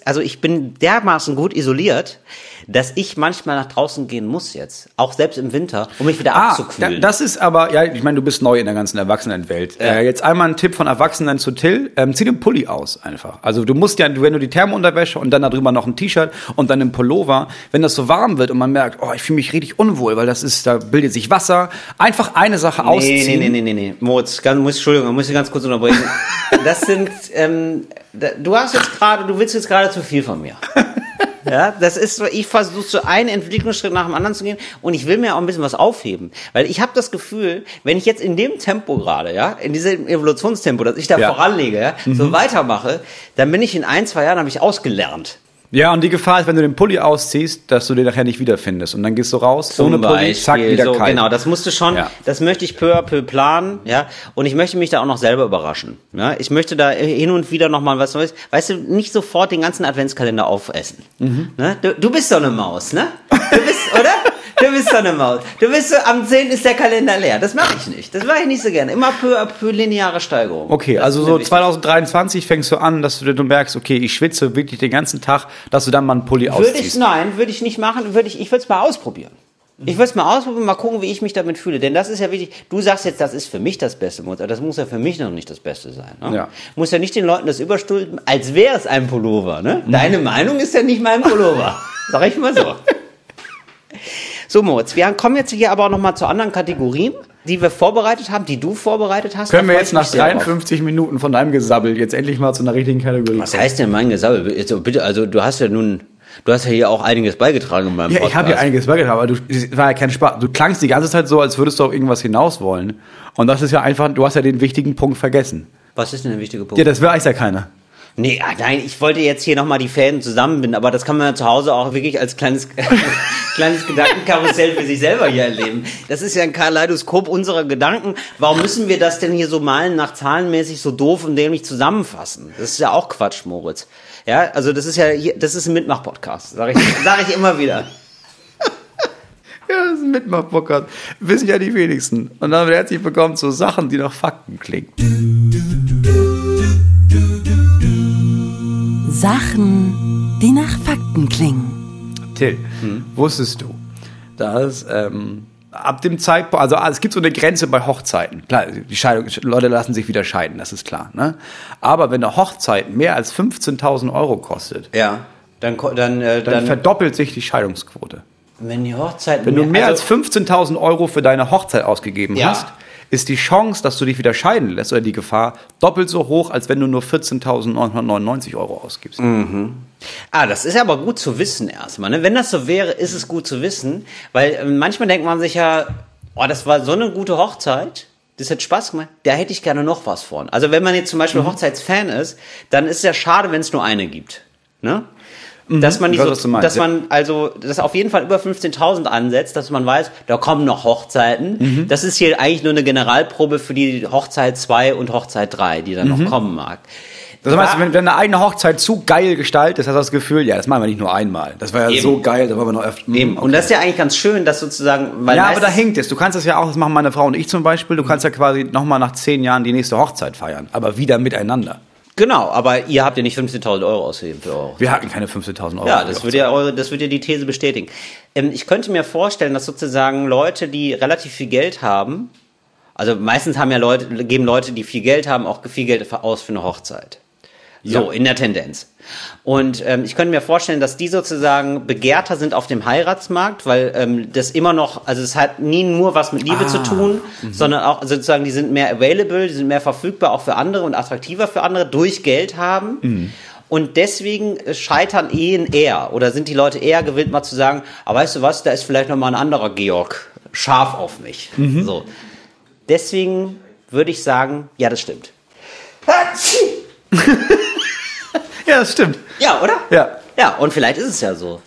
Also ich bin dermaßen gut isoliert, dass ich manchmal nach draußen gehen muss jetzt. Auch selbst im Winter, um mich wieder Ah, abzukühlen. das ist aber, ja, ich meine, du bist neu in der ganzen Erwachsenenwelt. Äh, jetzt einmal ein Tipp von Erwachsenen zu Till. Ähm, zieh den Pulli aus einfach. Also du musst ja, wenn du die Thermounterwäsche und dann darüber noch ein T-Shirt und dann einen Pullover, wenn das so warm wird und man merkt, oh, ich fühle mich richtig unwohl, weil das ist, da bildet sich Wasser, einfach eine Sache Nee, ausziehen. nee, nee, nee, nee, nee. Moritz, ganz, muss, Entschuldigung, muss ich ganz kurz unterbrechen. Das sind, ähm, du hast jetzt gerade, du willst jetzt gerade zu viel von mir. Ja, das ist so, ich versuche so einen Entwicklungsschritt nach dem anderen zu gehen und ich will mir auch ein bisschen was aufheben. Weil ich habe das Gefühl, wenn ich jetzt in dem Tempo gerade, ja, in diesem Evolutionstempo, das ich da Ja. voranlege, ja, Mhm. so weitermache, dann bin ich in ein, zwei Jahren, habe ich ausgelernt. Ja, und die Gefahr ist, wenn du den Pulli ausziehst, dass du den nachher nicht wiederfindest. Und dann gehst du raus, ohne Pulli, zack, wieder so, kalt. Genau, das musst du schon, Ja. das möchte ich peu à peu planen, ja. Und ich möchte mich da auch noch selber überraschen. Ja? Ich möchte da hin und wieder noch mal was Neues. Weißt du, nicht sofort den ganzen Adventskalender aufessen. Mhm. Ne? Du, du bist so eine Maus, ne? Du bist, oder? Du bist so eine Maus. Du bist so, am 10. ist der Kalender leer. Das mache ich nicht. Das mache ich nicht so gerne. Immer peu à peu lineare Steigerung. Okay, Das also so mir wichtig. 2023 fängst du an, dass du, du merkst, okay, ich schwitze wirklich den ganzen Tag, dass du dann mal einen Pulli Würde ich, ausziehst. nein, würde ich nicht machen. Würde ich, ich würde es mal ausprobieren. Ich würde es mal ausprobieren, mal gucken, wie ich mich damit fühle. Denn das ist ja wichtig. Du sagst jetzt, das ist für mich das Beste, aber das muss ja für mich noch nicht das Beste sein. Ne? Ja. Muss ja nicht den Leuten das überstülpen, als wäre es ein Pullover. Ne? Deine Meinung ist ja nicht mein Pullover. Sag ich mal so. So, Moritz, wir kommen jetzt hier aber auch noch mal zu anderen Kategorien. die wir vorbereitet haben, die du vorbereitet hast. Können wir jetzt ich nach mich sehr drauf. 53 Minuten von deinem Gesabbel jetzt endlich mal zu einer richtigen Kategorie Was heißt denn mein Gesabbel? Jetzt, bitte, also du hast ja nun, du hast ja hier auch einiges beigetragen in meinem Ja, ich habe ja Podcast. einiges beigetragen, aber du, es war ja kein Spaß. Du klangst die ganze Zeit so, als würdest du auf irgendwas hinaus wollen. Und das ist ja einfach, du hast ja den wichtigen Punkt vergessen. Was ist denn der wichtige Punkt? Ja, das weiß ja keiner. Nee, ah, nein, ich wollte jetzt hier nochmal die Fäden zusammenbinden, aber das kann man ja zu Hause auch wirklich als kleines, kleines Gedankenkarussell für sich selber hier erleben. Das ist ja ein Kaleidoskop unserer Gedanken. Warum müssen wir das denn hier so malen nach zahlenmäßig so doof und dämlich zusammenfassen? Das ist ja auch Quatsch, Moritz. Ja, also das ist ja hier, das ist ein Mitmach-Podcast, sage ich, sag ich immer wieder. Ja, das ist ein Mitmach-Podcast. Wissen ja die wenigsten. Und dann herzlich willkommen zu Sachen, die nach Fakten klingen. Sachen, die nach Fakten klingen. Till, wusstest du, dass ähm, ab dem Zeitpunkt, also es gibt so eine Grenze bei Hochzeiten. Klar, die Scheidung, Leute lassen sich wieder scheiden, das ist klar. Ne? Aber wenn eine Hochzeit mehr als 15.000 Euro kostet, Ja. Dann, dann, äh, dann, dann, verdoppelt sich die Scheidungsquote. wenn die Hochzeit Wenn du mehr also, als 15.000 Euro für deine Hochzeit ausgegeben Ja. hast, ist die Chance, dass du dich wieder scheiden lässt oder die Gefahr doppelt so hoch, als wenn du nur 14.999 Euro ausgibst. Ah, das ist aber gut zu wissen erstmal. Ne? Wenn das so wäre, ist es gut zu wissen, weil äh, manchmal denkt man sich ja, oh, das war so eine gute Hochzeit, das hat Spaß gemacht, da hätte ich gerne noch was von. Also wenn man jetzt zum Mhm. Beispiel Hochzeitsfan ist, dann ist es ja schade, wenn es nur eine gibt. Ne? Dass man, Mhm. Ich weiß, so, dass man also das auf jeden Fall über 15.000 ansetzt, dass man weiß, da kommen noch Hochzeiten. Mhm. Das ist hier eigentlich nur eine Generalprobe für die Hochzeit 2 und Hochzeit 3, die dann Mhm. noch kommen mag. Das heißt, wenn, wenn eine eigene Hochzeit zu geil gestaltet ist, hast du das Gefühl, ja, das machen wir nicht nur einmal. Das war ja Eben. so geil, da wollen wir noch öfter. Eben. Und das ist ja eigentlich ganz schön, dass sozusagen, weil ja, aber da hängt es. Du kannst das ja auch, das machen meine Frau und ich zum Beispiel, du kannst ja quasi nochmal nach zehn Jahren die nächste Hochzeit feiern, aber wieder miteinander. Genau, aber ihr habt ja nicht 15.000 Euro ausgegeben für eure. Wir hatten keine 15.000 Euro. Ja, das würde ja eure, das würde ja die These bestätigen. Ähm, ich könnte mir vorstellen, dass sozusagen Leute, die relativ viel Geld haben, also meistens haben ja Leute, geben Leute, die viel Geld haben, auch viel Geld aus für eine Hochzeit. So, Ja. in der Tendenz. Und ähm, ich könnte mir vorstellen, dass die sozusagen begehrter sind auf dem Heiratsmarkt, weil ähm, das immer noch, also es hat nie nur was mit Liebe Ah, zu tun, sondern auch sozusagen, die sind mehr available, die sind mehr verfügbar auch für andere und attraktiver für andere, durch Geld haben. Und deswegen äh, scheitern Ehen eher oder sind die Leute eher gewillt, mal zu sagen, aber weißt du was, da ist vielleicht noch mal ein anderer Georg scharf auf mich. So. Deswegen würde ich sagen, ja, das stimmt. Ja, das stimmt. Ja, oder? Ja. Ja, und vielleicht ist es ja so.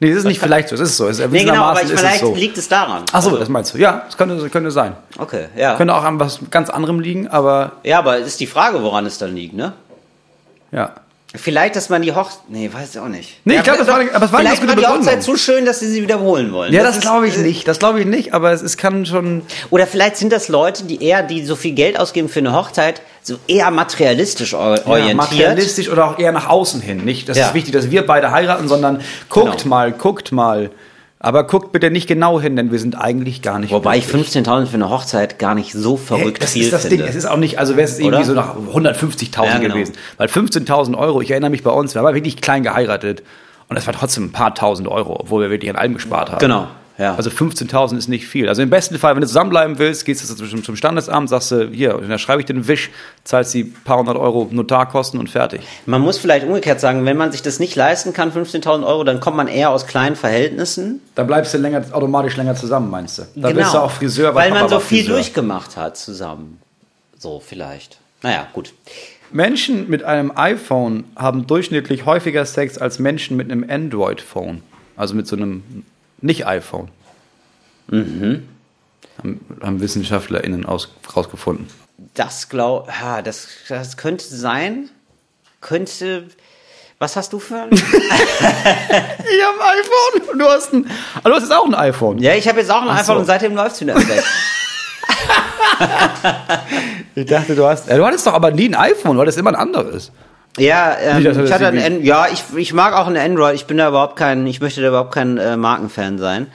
Nee, das ist nicht vielleicht so, es ist so. Es, Nee, genau, aber ich, ist es vielleicht so. liegt es daran. Ach so, das meinst du. Ja, das könnte, könnte sein. Okay, ja. Könnte auch an was ganz anderem liegen, aber Ja, aber ist die Frage, woran es dann liegt, ne? ja. Vielleicht, dass man die Hochzeit. Nee, weiß ich auch nicht. Nee, ich Ja, glaub, das war- aber es war eine Vielleicht war die. Hochzeit so schön, dass sie sie wiederholen wollen. Ja, das, ist- glaube ich äh, nicht. Das glaube ich nicht, aber es, es kann schon. Oder vielleicht sind das Leute, die eher, die so viel Geld ausgeben für eine Hochzeit, so eher materialistisch or- Ja, orientiert. materialistisch oder auch eher nach außen hin. Nicht, das Ja. ist wichtig, dass wir beide heiraten, sondern guckt Genau. mal, guckt mal. Aber guckt bitte nicht genau hin, denn wir sind eigentlich gar nicht. Wobei ich glücklich. 15.000 für eine Hochzeit gar nicht so Hey, verrückt das viel ist das finde. Ding. Es ist auch nicht, also wäre es irgendwie Oder? so nach 150.000 Ja, genau. gewesen. Weil 15.000 Euro, ich erinnere mich bei uns, wir haben wirklich klein geheiratet. Und das war trotzdem ein paar tausend Euro, obwohl wir wirklich an allem gespart haben. Genau, ja. Also 15.000 ist nicht viel. Also im besten Fall, wenn du zusammenbleiben willst, gehst du zum, zum Standesamt, sagst du, hier, dann schreibe ich dir einen Wisch, zahlst die paar hundert Euro Notarkosten und fertig. Man muss vielleicht umgekehrt sagen, wenn man sich das nicht leisten kann, 15.000 Euro, dann kommt man eher aus kleinen Verhältnissen. Dann bleibst du länger, automatisch länger zusammen, meinst du? Dann genau. bist du auch Friseur, weil Papa man so viel Friseur. durchgemacht hat zusammen. So vielleicht. Naja, gut. Menschen mit einem iPhone haben durchschnittlich häufiger Sex als Menschen mit einem Android-Phone. Also mit so einem Nicht-iPhone. Mhm. Haben, haben WissenschaftlerInnen aus, rausgefunden. Das glaub, ja, das, das könnte sein. Könnte. Was hast du für ein? Ich habe ein iPhone und du hast ein. Ah, du hast jetzt auch ein iPhone. ja, ich habe jetzt auch ein Ach iPhone so. und seitdem läuft's wieder schlecht. Ich dachte, du hast. Ja, du hattest doch aber nie ein iPhone, weil das immer ein anderes. Ja, ähm, ich hatte ein, An- ja, ich, ich mag auch ein Android. Ich bin da überhaupt kein, ich möchte da überhaupt kein äh, Markenfan sein.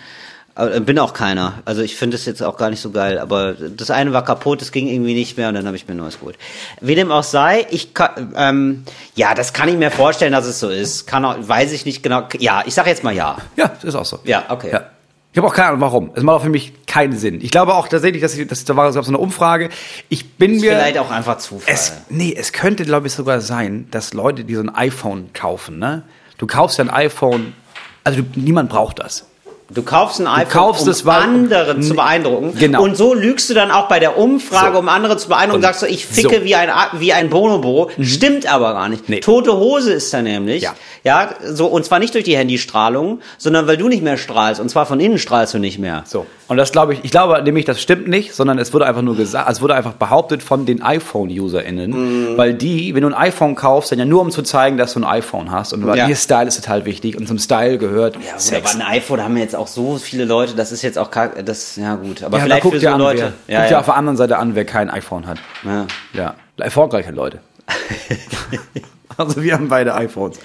Äh, bin auch keiner. Also ich finde es jetzt auch gar nicht so geil. Aber das eine war kaputt, das ging irgendwie nicht mehr und dann habe ich mir ein neues geholt. Wie dem auch sei, ich kann, ähm, ja, das kann ich mir vorstellen, dass es so ist. Kann auch, weiß ich nicht genau. Ja, ich sage jetzt mal ja. Ja, das ist auch so. Ja, okay. Ja. Ich habe auch keine Ahnung, warum. Es macht auch für mich keinen Sinn. Ich glaube auch tatsächlich, dass, ich, dass da war so eine Umfrage. Ich bin Ist mir. vielleicht auch einfach Zufall. Es, nee, es könnte, glaube ich, sogar sein, dass Leute, die so ein iPhone kaufen, ne? Du kaufst ja ein iPhone, also du, niemand braucht das. Du kaufst ein iPhone, kaufst um es, andere zu beeindrucken. Genau. Und so lügst du dann auch bei der Umfrage, So. um andere zu beeindrucken, Und sagst du, ich ficke so. Mhm. wie, ein, wie ein Bonobo. Stimmt aber gar nicht. Nee. Tote Hose ist da nämlich. Ja. Ja, so, und zwar nicht durch die Handystrahlung, sondern weil du nicht mehr strahlst. Und zwar von innen strahlst du nicht mehr. So. Und das glaube ich, ich glaube nämlich, das stimmt nicht, sondern es wurde einfach nur gesagt, es wurde einfach behauptet von den iPhone-UserInnen, Mhm. weil die, wenn du ein iPhone kaufst, dann ja nur um zu zeigen, dass du ein iPhone hast. Und weil Ja. ihr Style ist total wichtig und zum Style gehört Ja, Sex. aber ein iPhone haben jetzt auch so viele Leute, das ist jetzt auch das, ja gut. Aber ja, vielleicht guck für so an, Leute. Wer, ja, guck dir ja. auf der anderen Seite an, wer kein iPhone hat. ja. Ja, erfolgreiche Leute. also wir haben beide iPhones.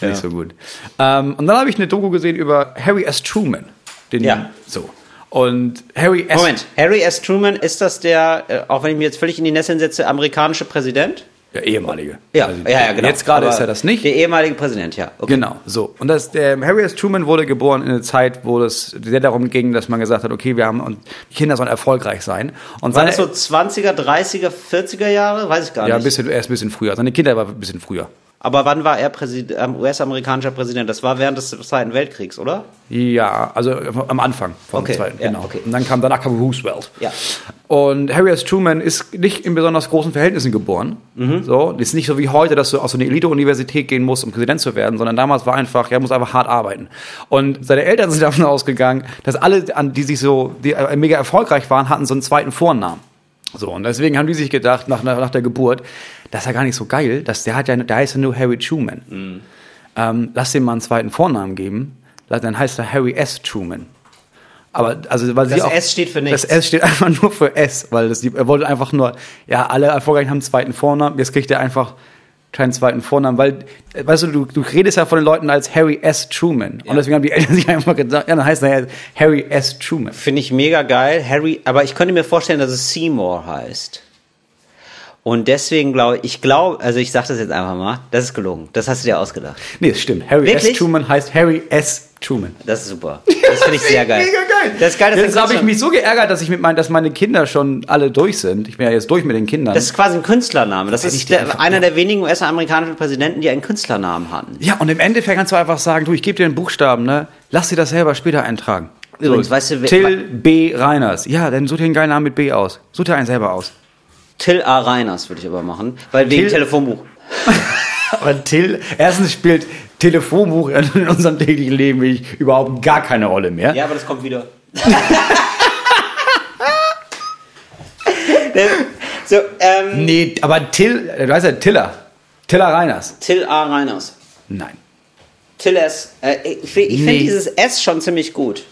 Ja. so gut. Ähm, und dann habe ich eine Doku gesehen über Harry S. Truman. Den, Ja. So. Und Harry S. Moment, Harry S. Truman, ist das der, äh, auch wenn ich mir jetzt völlig in die Nesseln setze, amerikanische Präsident? Der ehemalige. Ja, Also, ja, ja, genau. Jetzt gerade ist er das nicht. Der ehemalige Präsident, ja. Okay. Genau, so. Und das, der Harry S. Truman wurde geboren in einer Zeit, wo es sehr darum ging, dass man gesagt hat, okay, wir haben und die Kinder sollen erfolgreich sein. Und War das so 20er, 30er, 40er Jahre? Weiß ich gar ja, ein nicht. bisschen, er ist ein bisschen früher. Seine Kinder war ein bisschen früher. Aber wann war er Präsid- ähm, US-amerikanischer Präsident? Das war während des Zweiten Weltkriegs, oder? Ja, also am Anfang vom Okay, zweiten, ja, genau. okay. Und dann kam danach kam Roosevelt. Ja. Und Harry S. Truman ist nicht in besonders großen Verhältnissen geboren. Mhm. So, ist nicht so wie heute, dass du aus so eine Elite-Universität gehen musst, um Präsident zu werden, sondern damals war einfach, er muss einfach hart arbeiten. Und seine Eltern sind davon ausgegangen, dass alle, an die sich so, die äh, mega erfolgreich waren, hatten so einen zweiten Vornamen. So, und deswegen haben die sich gedacht, nach, nach, nach der Geburt, das ist ja gar nicht so geil, dass der hat ja, der heißt ja nur Harry Truman. Mhm. Ähm, lass dem mal einen zweiten Vornamen geben, dann heißt er Harry S. Truman. Aber also weil Das sie auch, S steht für nichts. Das S steht einfach nur für S, weil das, er wollte einfach nur, ja, alle Erfolgreichen haben einen zweiten Vornamen, jetzt kriegt er einfach keinen zweiten Vornamen, weil, weißt du, du, du redest ja von den Leuten als Harry S. Truman. Und deswegen haben die Eltern sich einfach gedacht, ja, dann heißt er ja Harry S. Truman. Finde ich mega geil. Harry, aber ich könnte mir vorstellen, dass es Seymour heißt. Und deswegen glaube ich, ich glaube, also ich sage das jetzt einfach mal, das ist gelogen. Das hast du dir ausgedacht. Nee, das stimmt. Harry Wirklich? S. Truman heißt Harry S. Truman. Das ist super. Das finde ich sehr geil. Mega geil. Das ist geil, Jetzt der habe ich mich so geärgert, dass ich mit mein, dass meine Kinder schon alle durch sind. Ich bin ja jetzt durch mit den Kindern. Das ist quasi ein Künstlername. Das ich ist der, einer der wenigen US-amerikanischen Präsidenten, die einen Künstlernamen hatten. ja, und im Endeffekt kannst du einfach sagen, du, ich gebe dir einen Buchstaben, ne? Lass dir das selber später eintragen. Übrigens, weißt du, Till B. Reiners. Ja, dann such dir einen geilen Namen mit B aus. Such dir einen selber aus. Till A. Reiners würde ich aber machen, weil wegen Till- Telefonbuch. Aber Till, erstens spielt Telefonbuch in unserem täglichen Leben wirklich überhaupt gar keine Rolle mehr. Ja, aber das kommt wieder. Der- so, ähm, Nee, aber Till, du weißt ja, Tiller. Tiller Reiners. Till A. Reiners. Nein. Till S. Äh, ich finde ich Nee. dieses S schon ziemlich gut.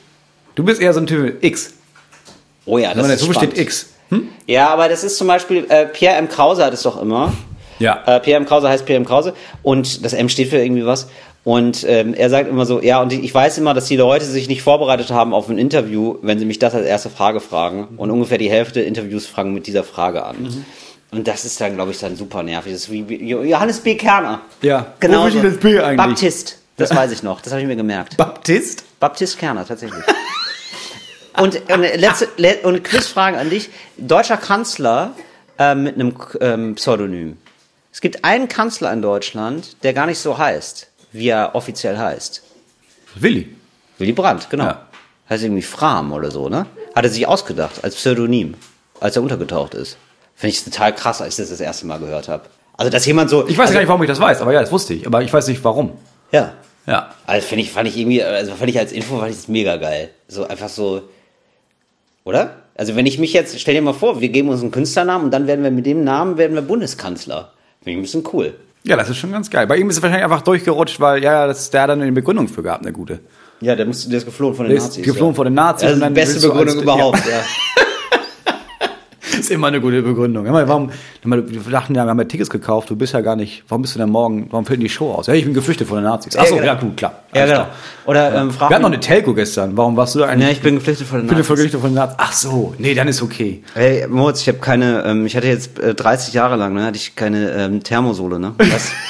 Du bist eher so ein Typ X. Oh ja, das Wenn man ist so spannend. steht X. Hm? Ja, aber das ist zum Beispiel, äh, Pierre M. Krause hat es doch immer. Ja. Äh, Pierre M. Krause heißt Pierre M. Krause und das M steht für irgendwie was. Und ähm, er sagt immer so, ja, und ich weiß immer, dass die Leute sich nicht vorbereitet haben auf ein Interview, wenn sie mich das als erste Frage fragen. Und ungefähr die Hälfte der Interviews fragen mit dieser Frage an. Mhm. Und das ist dann, glaube ich, dann super nervig. Das ist wie Johannes B. Kerner. Ja. Genau. Wo das B eigentlich? Baptist. Das weiß ich noch. Das habe ich mir gemerkt. Baptist? Baptist Kerner, tatsächlich. und, und, letzte, le, und Quizfrage an dich. Deutscher Kanzler äh, mit einem ähm, Pseudonym. Es gibt einen Kanzler in Deutschland, der gar nicht so heißt, wie er offiziell heißt. Willi. Willy Brandt, genau. Ja. Heißt irgendwie Fram oder so, ne? Hat er sich ausgedacht als Pseudonym, als er untergetaucht ist. Finde ich total krass, als ich das das erste Mal gehört habe. Also, dass jemand so. Ich weiß also, gar nicht, warum ich das weiß, aber ja, das wusste ich. Aber ich weiß nicht, warum. Ja. Ja. Also finde ich, fand ich irgendwie, also fand ich als Info, fand ich das mega geil. So einfach so, oder? Also wenn ich mich jetzt, stell dir mal vor, wir geben uns einen Künstlernamen und dann werden wir mit dem Namen, werden wir Bundeskanzler. Finde ich ein bisschen cool. Ja, das ist schon ganz geil. Bei ihm ist es wahrscheinlich einfach durchgerutscht, weil ja, das, der hat dann eine Begründung für gehabt, eine gute. Ja, der, muss, der ist geflohen von den Der ist Nazis. geflohen ja. von den Nazis Das ist die beste Begründung überhaupt, ja. Das ist immer eine gute Begründung. Ja, warum, wir dachten ja, wir haben ja Tickets gekauft, du bist ja gar nicht, warum bist du denn morgen, warum fällt denn die Show aus? Ja, ich bin geflüchtet von den Nazis. Achso, Ja, ja, genau. gut, klar. Ja, genau. klar. Oder ähm, Wir hatten noch eine Telco gestern, warum warst du da eigentlich? Ja, ich bin geflüchtet von den Ich bin Nazis. geflüchtet von den Nazis. Ach so, nee, dann ist okay. Hey, Moritz, ich habe keine, ähm, ich hatte jetzt äh, 30 Jahre lang, ne, hatte ich keine ähm, Thermosohle, ne? Was?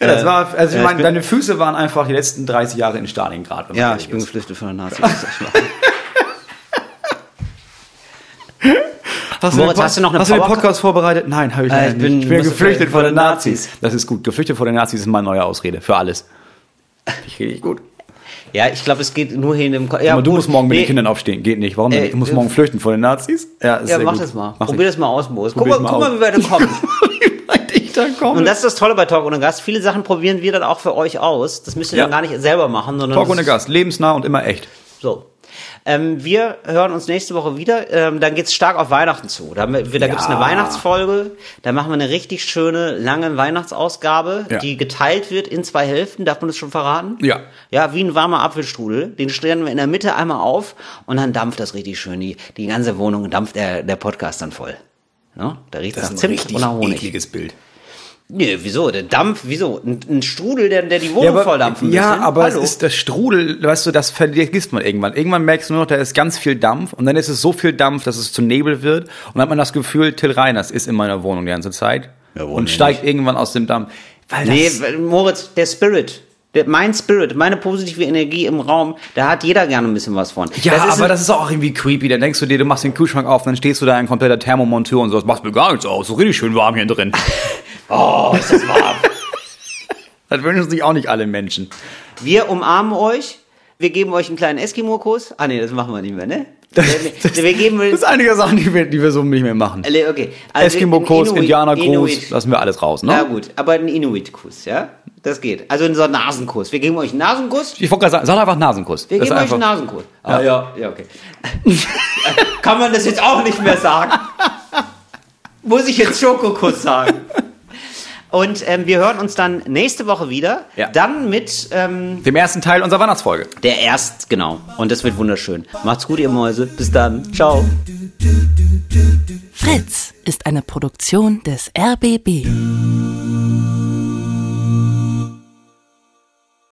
Ja, das war, also ich ja, meine, deine Füße waren einfach die letzten 30 Jahre in Stalingrad. Ja, ich bin geflüchtet von den Nazis. Das ist echt wahr. Hast Moritz, hast du noch eine Hast du den Power- Podcast vorbereitet? Nein, habe ich, Äh, ich nicht. bin- ich bin geflüchtet vor den den Nazis. Das ist gut. Geflüchtet vor den Nazis ist meine neue Ausrede. Für alles. Ich richtig gut. Ja, ich glaube, es geht nur hier in dem. Ko- Ja, Aber du musst morgen mit Nee, den Kindern aufstehen. Geht nicht. Warum denn? Äh, nicht? Ich muss äh, morgen flüchten vor den Nazis. Ja, Ja, mach gut. das mal. Mach Probier das mal aus, Moritz. Guck, mal, guck mal, wie weit du kommst. Ich. Und das ist das Tolle bei Talk ohne Gast. Viele Sachen probieren wir dann auch für euch aus. Das müsst ihr Ja. dann gar nicht selber machen, sondern. Talk ohne Gast. Lebensnah und immer echt. So. Ähm, wir hören uns nächste Woche wieder. Ähm, dann geht's stark auf Weihnachten zu. Da, da gibt's eine Ja. Weihnachtsfolge. Da machen wir eine richtig schöne, lange Weihnachtsausgabe, Ja. die geteilt wird in zwei Hälften. Darf man das schon verraten? Ja. Ja, wie ein warmer Apfelstrudel. Den stellen wir in der Mitte einmal auf und dann dampft das richtig schön. Die, die ganze Wohnung dampft der, der Podcast dann voll. Ne? Da riecht es nach Zimt und nach Honig. ekliges Bild. Nee, wieso? Der Dampf, wieso? Ein, ein Strudel, der, der die Wohnung voll dampfen ja, bisschen. aber Hallo? es ist das Strudel, weißt du, das vergisst man irgendwann. Irgendwann merkst du nur noch, da ist ganz viel Dampf und dann ist es so viel Dampf, dass es zu Nebel wird und dann hat man das Gefühl, Till Reiners ist in meiner Wohnung die ganze Zeit Ja, und nicht. steigt irgendwann aus dem Dampf. Weil Nee, Moritz, der Spirit. Der, mein Spirit, meine positive Energie im Raum, da hat jeder gerne ein bisschen was von. ja, das ist aber das ist auch irgendwie creepy. Dann denkst du dir, du machst den Kühlschrank auf, dann stehst du da ein kompletter Thermomonteur und so, das macht mir gar nichts aus, so richtig schön warm hier drin. Oh, ist das warm. das wünschen sich auch nicht alle Menschen. Wir umarmen euch. Wir geben euch einen kleinen Eskimo-Kuss. Ah, nee, das machen wir nicht mehr, ne? wir, wir geben. Das ist einige Sachen, die wir, die wir so nicht mehr machen. Okay. Also Indianer-Gruß, Inuit. lassen wir alles raus, Na ne? gut, aber ein Inuit-Kuss, ja? Das geht. Also so ein Nasenkuss. Wir geben euch einen Nasenkuss. Ich wollte gerade sagen, sag einfach Nasenkuss. Wir Das geben euch einen Nasenkuss. Ah ja, ja, okay. Kann man das jetzt auch nicht mehr sagen? Muss ich jetzt Schokokuss sagen? Und ähm, wir hören uns dann nächste Woche wieder. Ja. Dann mit ähm, Dem ersten Teil unserer Weihnachtsfolge. der Erst, genau. Und das wird wunderschön. Macht's gut, ihr Mäuse. Bis dann. Ciao. Fritz ist eine Produktion des RBB.